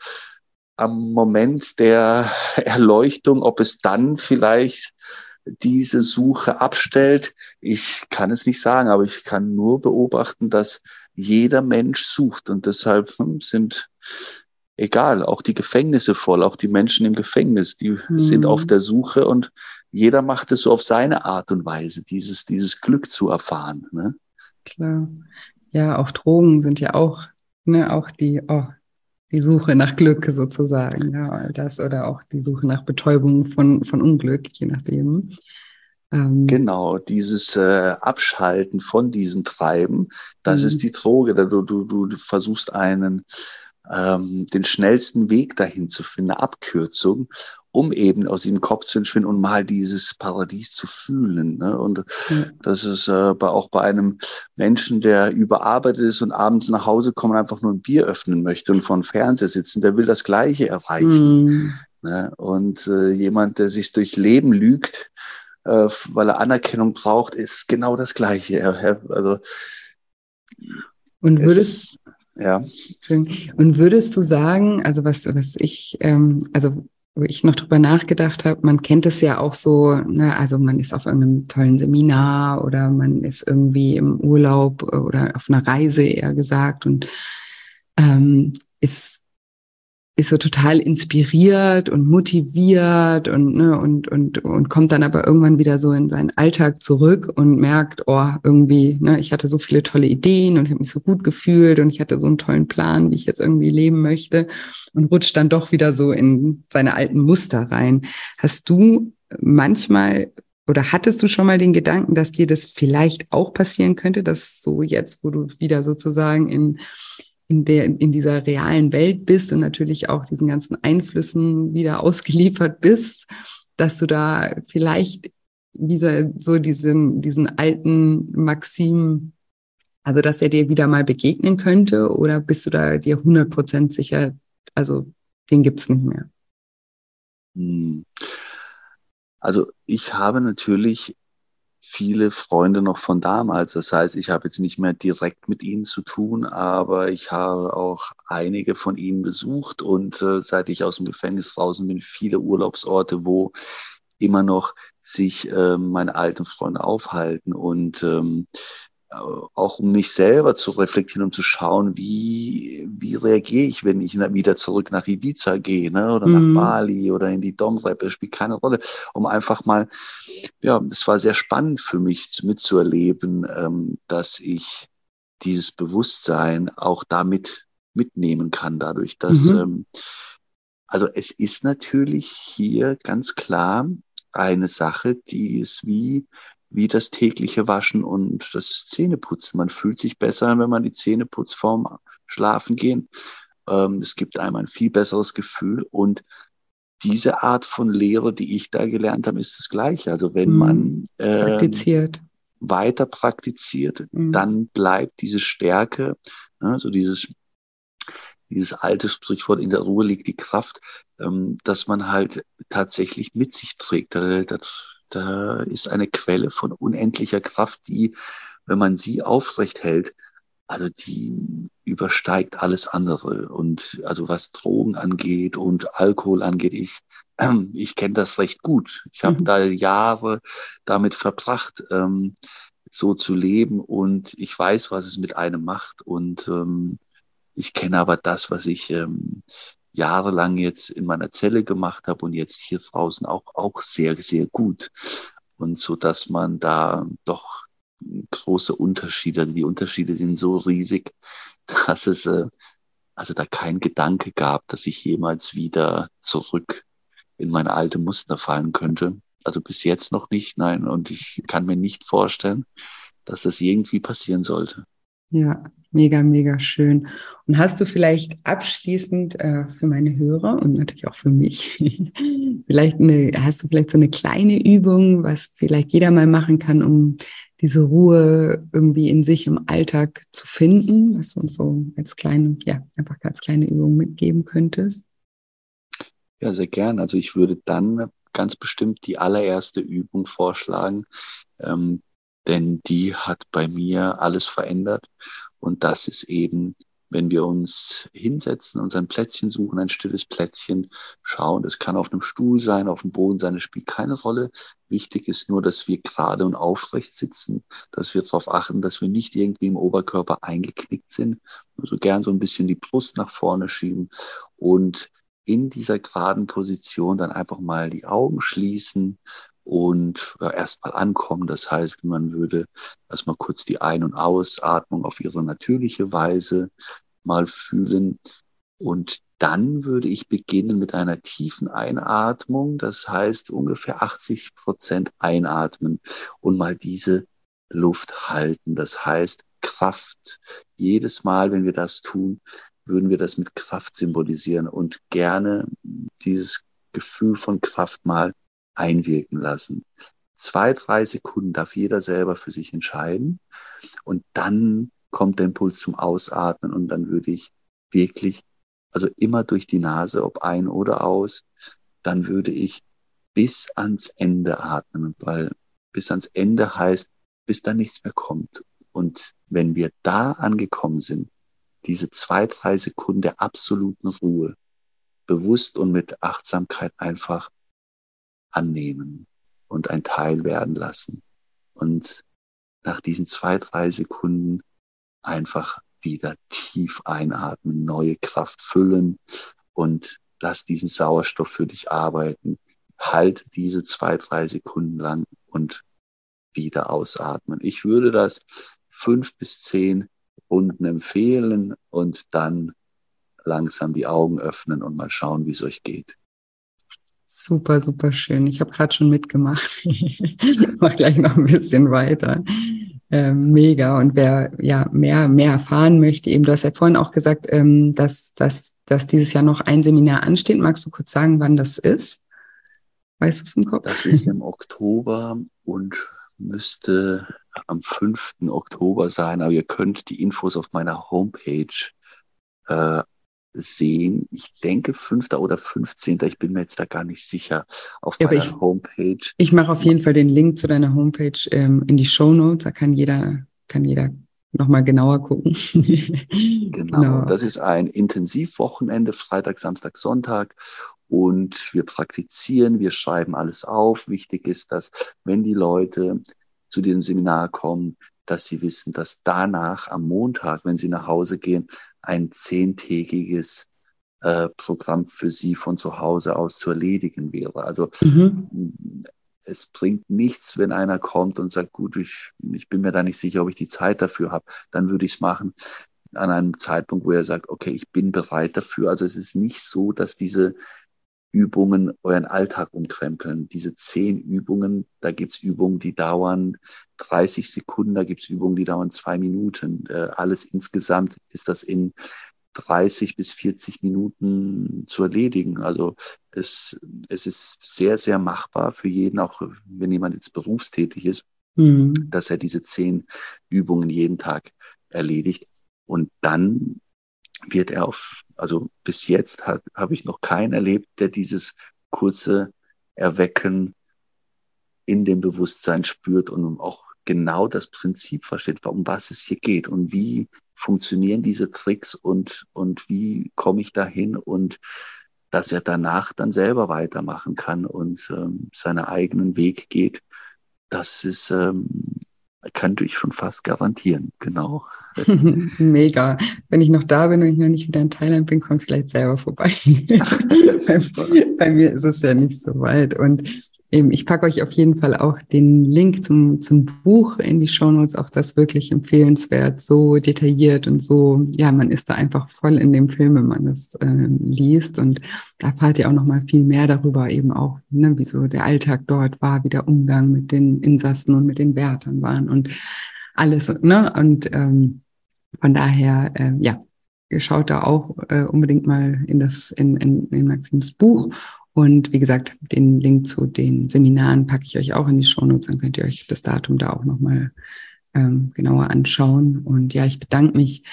am Moment der [laughs] Erleuchtung, ob es dann vielleicht diese Suche abstellt. Ich kann es nicht sagen, aber ich kann nur beobachten, dass jeder Mensch sucht und deshalb hm, sind egal, auch die Gefängnisse voll, auch die Menschen im Gefängnis, die mhm. sind auf der Suche und jeder macht es so auf seine Art und Weise, dieses, dieses Glück zu erfahren. Ne? Klar. Ja, auch Drogen sind ja auch, ne, auch die, oh, die Suche nach Glück sozusagen, ja, das oder auch die Suche nach Betäubung von, von Unglück, je nachdem. Ähm, genau, dieses äh, Abschalten von diesem Treiben, das ist mhm. die Droge. Du, du, du versuchst einen, ähm, den schnellsten Weg dahin zu finden, eine Abkürzung, um eben aus dem Kopf zu entschwinden und mal dieses Paradies zu fühlen. Ne? Und ja. das ist äh, bei, auch bei einem Menschen, der überarbeitet ist und abends nach Hause kommt und einfach nur ein Bier öffnen möchte und vor dem Fernseher sitzen, der will das Gleiche erreichen. Mhm. Ne? Und äh, jemand, der sich durchs Leben lügt, äh, weil er Anerkennung braucht, ist genau das Gleiche. Also, und würdest, es, ja. Und würdest du sagen, also was, was ich, ähm, also wo ich noch drüber nachgedacht habe, man kennt es ja auch so, ne, also man ist auf irgendeinem tollen Seminar oder man ist irgendwie im Urlaub oder auf einer Reise eher gesagt und ähm, ist ist so total inspiriert und motiviert und, ne, und, und, und kommt dann aber irgendwann wieder so in seinen Alltag zurück und merkt, oh, irgendwie, ne, ich hatte so viele tolle Ideen und habe mich so gut gefühlt und ich hatte so einen tollen Plan, wie ich jetzt irgendwie leben möchte und rutscht dann doch wieder so in seine alten Muster rein. Hast du manchmal oder hattest du schon mal den Gedanken, dass dir das vielleicht auch passieren könnte, dass so jetzt, wo du wieder sozusagen in in der, in dieser realen Welt bist und natürlich auch diesen ganzen Einflüssen wieder ausgeliefert bist, dass du da vielleicht wieder so diesen, diesen alten Maxim, also dass er dir wieder mal begegnen könnte oder bist du da dir 100% sicher, also den gibt's nicht mehr? Hm. Also ich habe natürlich viele Freunde noch von damals. Das heißt, ich habe jetzt nicht mehr direkt mit ihnen zu tun, aber ich habe auch einige von ihnen besucht und äh, seit ich aus dem Gefängnis draußen bin, viele Urlaubsorte, wo immer noch sich äh, meine alten Freunde aufhalten und ähm, auch um mich selber zu reflektieren, um zu schauen, wie, wie reagiere ich, wenn ich wieder zurück nach Ibiza gehe, ne? oder nach mhm. Bali oder in die Domrep, das spielt keine Rolle, um einfach mal, ja, es war sehr spannend für mich mitzuerleben, ähm, dass ich dieses Bewusstsein auch damit mitnehmen kann dadurch, dass, mhm. ähm, also es ist natürlich hier ganz klar eine Sache, die ist wie, wie das tägliche Waschen und das Zähneputzen. Man fühlt sich besser, wenn man die Zähne putzt vorm Schlafen gehen. Ähm, es gibt einem ein viel besseres Gefühl und diese Art von Lehre, die ich da gelernt habe, ist das Gleiche. Also wenn mhm. man äh, praktiziert. weiter praktiziert, mhm. dann bleibt diese Stärke, ne, so dieses dieses alte Sprichwort, in der Ruhe liegt die Kraft, ähm, dass man halt tatsächlich mit sich trägt. Da, da, ist eine Quelle von unendlicher Kraft, die, wenn man sie aufrecht hält, also die übersteigt alles andere. Und also was Drogen angeht und Alkohol angeht, ich, [clears throat] ich kenne das recht gut. Ich habe mhm. da Jahre damit verbracht, ähm, so zu leben und ich weiß, was es mit einem macht. Und ähm, ich kenne aber das, was ich ähm, jahrelang jetzt in meiner Zelle gemacht habe und jetzt hier draußen auch, auch sehr, sehr gut. Und so, dass man da doch große Unterschiede, die Unterschiede sind so riesig, [laughs] dass es äh, also da kein Gedanke gab, dass ich jemals wieder zurück in meine alte Muster fallen könnte. Also bis jetzt noch nicht, nein. Und ich kann mir nicht vorstellen, dass das irgendwie passieren sollte. Ja, mega, mega schön. Und hast du vielleicht abschließend äh, für meine Hörer und natürlich auch für mich, [laughs] vielleicht eine, hast du vielleicht so eine kleine Übung, was vielleicht jeder mal machen kann, um diese Ruhe irgendwie in sich im Alltag zu finden, was du uns so als kleine, ja, einfach als kleine Übung mitgeben könntest? Ja, sehr gern. Also ich würde dann ganz bestimmt die allererste Übung vorschlagen, ähm, denn die hat bei mir alles verändert. Und das ist eben, wenn wir uns hinsetzen, uns ein Plätzchen suchen, ein stilles Plätzchen schauen. Das kann auf einem Stuhl sein, auf dem Boden sein, das spielt keine Rolle. Wichtig ist nur, dass wir gerade und aufrecht sitzen, dass wir darauf achten, dass wir nicht irgendwie im Oberkörper eingeknickt sind. Also gern so ein bisschen die Brust nach vorne schieben und in dieser geraden Position dann einfach mal die Augen schließen und ja, erstmal ankommen. Das heißt, man würde erstmal kurz die Ein- und Ausatmung auf ihre natürliche Weise mal fühlen. Und dann würde ich beginnen mit einer tiefen Einatmung. Das heißt, ungefähr 80 Prozent einatmen und mal diese Luft halten. Das heißt, Kraft. Jedes Mal, wenn wir das tun, würden wir das mit Kraft symbolisieren und gerne dieses Gefühl von Kraft mal einwirken lassen. Zwei, drei Sekunden darf jeder selber für sich entscheiden und dann kommt der Impuls zum Ausatmen und dann würde ich wirklich, also immer durch die Nase, ob ein oder aus, dann würde ich bis ans Ende atmen, weil bis ans Ende heißt, bis da nichts mehr kommt. Und wenn wir da angekommen sind, diese zwei, drei Sekunden der absoluten Ruhe, bewusst und mit Achtsamkeit einfach annehmen und ein Teil werden lassen. Und nach diesen zwei, drei Sekunden einfach wieder tief einatmen, neue Kraft füllen und lass diesen Sauerstoff für dich arbeiten. Halt diese zwei, drei Sekunden lang und wieder ausatmen. Ich würde das fünf bis zehn Runden empfehlen und dann langsam die Augen öffnen und mal schauen, wie es euch geht. Super, super schön. Ich habe gerade schon mitgemacht. [laughs] ich mache gleich noch ein bisschen weiter. Ähm, mega. Und wer ja mehr, mehr erfahren möchte, eben, du hast ja vorhin auch gesagt, ähm, dass, dass, dass dieses Jahr noch ein Seminar ansteht. Magst du kurz sagen, wann das ist? Weißt du es im Kopf? Das ist im Oktober und müsste am 5. Oktober sein, aber ihr könnt die Infos auf meiner Homepage äh, sehen. Ich denke 5. oder 15. Ich bin mir jetzt da gar nicht sicher auf ja, meiner Homepage. Ich mache auf jeden Fall den Link zu deiner Homepage ähm, in die Show Notes. Da kann jeder, kann jeder nochmal genauer gucken. [laughs] genau. genau. Das ist ein Intensivwochenende, Freitag, Samstag, Sonntag. Und wir praktizieren, wir schreiben alles auf. Wichtig ist, dass wenn die Leute zu diesem Seminar kommen, dass sie wissen, dass danach am Montag, wenn sie nach Hause gehen, ein zehntägiges äh, Programm für sie von zu Hause aus zu erledigen wäre. Also mhm. es bringt nichts, wenn einer kommt und sagt, gut, ich, ich bin mir da nicht sicher, ob ich die Zeit dafür habe, dann würde ich es machen. an einem Zeitpunkt, wo ihr sagt, okay, ich bin bereit dafür. Also es ist nicht so, dass diese Übungen euren Alltag umkrempeln. Diese zehn Übungen, da gibt's Übungen, die dauern 30 Sekunden, da gibt's Übungen, die dauern zwei Minuten. Äh, alles insgesamt ist das in 30 bis 40 Minuten zu erledigen. Also es, es ist sehr, sehr machbar für jeden, auch wenn jemand jetzt berufstätig ist, mhm. dass er diese zehn Übungen jeden Tag erledigt. Und dann wird er auf, also bis jetzt habe ich noch keinen erlebt, der dieses kurze Erwecken in dem Bewusstsein spürt und auch genau das Prinzip versteht, um was es hier geht und wie funktionieren diese Tricks und, und wie komme ich dahin und dass er danach dann selber weitermachen kann und ähm, seinen eigenen Weg geht. Das ist, ähm, könnte ich schon fast garantieren, genau. [laughs] Mega. Wenn ich noch da bin und ich noch nicht wieder in Thailand bin, komme ich vielleicht selber vorbei. [laughs] bei, mir ist es ja nicht so weit. Und ich packe euch auf jeden Fall auch den Link zum, zum Buch in die Shownotes, auch das wirklich empfehlenswert, so detailliert und so, ja, man ist da einfach voll in dem Film, wenn man das äh, liest. Und da erfahrt ihr auch nochmal viel mehr darüber, eben auch, ne, wie so der Alltag dort war, wie der Umgang mit den Insassen und mit den Wärtern waren und alles, ne, und ähm, von daher, äh, ja, ihr schaut da auch äh, unbedingt mal in das, in, in, in Maxims Buch und wie gesagt, den Link zu den Seminaren packe ich euch auch in die Shownotes, dann könnt ihr euch das Datum da auch nochmal ähm, genauer anschauen. Und ja, ich bedanke mich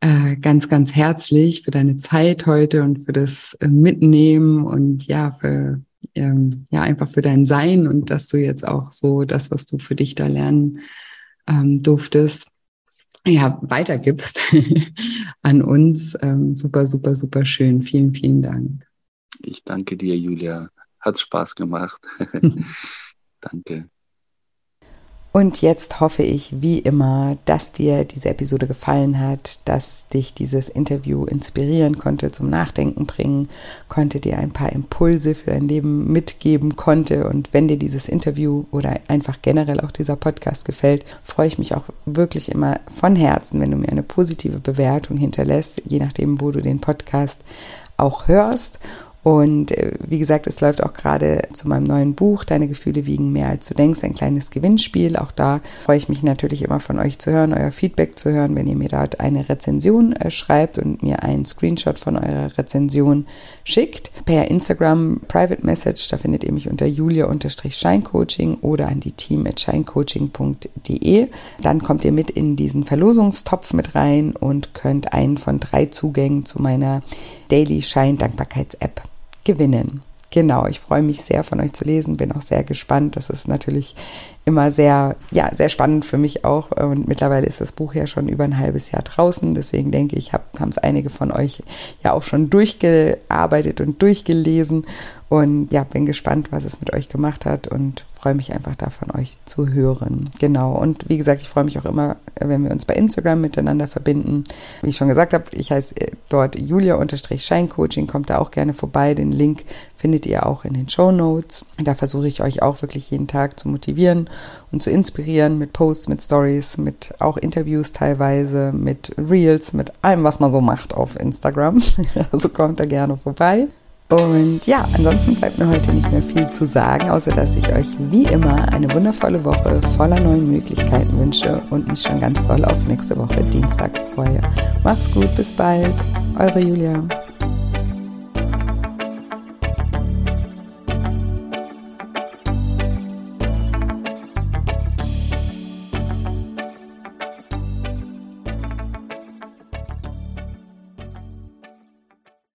äh, ganz, ganz herzlich für deine Zeit heute und für das äh, Mitnehmen und ja, für ähm, ja, einfach für dein Sein und dass du jetzt auch so das, was du für dich da lernen ähm, durftest, ja, weitergibst [laughs] an uns. Ähm, super, super, super schön. Vielen, vielen Dank. Ich danke dir, Julia. Hat Spaß gemacht. [laughs] danke. Und jetzt hoffe ich, wie immer, dass dir diese Episode gefallen hat, dass dich dieses Interview inspirieren konnte, zum Nachdenken bringen konnte, dir ein paar Impulse für dein Leben mitgeben konnte. Und wenn dir dieses Interview oder einfach generell auch dieser Podcast gefällt, freue ich mich auch wirklich immer von Herzen, wenn du mir eine positive Bewertung hinterlässt, je nachdem, wo du den Podcast auch hörst. Und äh, wie gesagt, es läuft auch gerade zu meinem neuen Buch, Deine Gefühle wiegen mehr als du denkst, ein kleines Gewinnspiel. Auch da freue ich mich natürlich immer von euch zu hören, euer Feedback zu hören, wenn ihr mir dort eine Rezension äh, schreibt und mir einen Screenshot von eurer Rezension schickt. Per Instagram Private Message, da findet ihr mich unter julia-scheincoaching oder an die team at scheincoaching.de. Dann kommt ihr mit in diesen Verlosungstopf mit rein und könnt einen von drei Zugängen zu meiner Daily Shine Dankbarkeits-App gewinnen. Genau, ich freue mich sehr von euch zu lesen, bin auch sehr gespannt. Das ist natürlich immer sehr, ja, sehr spannend für mich auch. Und mittlerweile ist das Buch ja schon über ein halbes Jahr draußen. Deswegen denke ich, haben es einige von euch ja auch schon durchgearbeitet und durchgelesen. Und ja, bin gespannt, was es mit euch gemacht hat und freue mich einfach da von euch zu hören. Genau. Und wie gesagt, ich freue mich auch immer, wenn wir uns bei Instagram miteinander verbinden. Wie ich schon gesagt habe, ich heiße dort Julia-Scheincoaching. Kommt da auch gerne vorbei. Den Link findet ihr auch in den Show Notes. Da versuche ich euch auch wirklich jeden Tag zu motivieren und zu inspirieren mit Posts, mit Stories, mit auch Interviews teilweise, mit Reels, mit allem, was man so macht auf Instagram. [laughs] also kommt da gerne vorbei. Und ja, ansonsten bleibt mir heute nicht mehr viel zu sagen, außer dass ich euch wie immer eine wundervolle Woche voller neuen Möglichkeiten wünsche und mich schon ganz doll auf nächste Woche Dienstag freue. Macht's gut, bis bald. Eure Julia.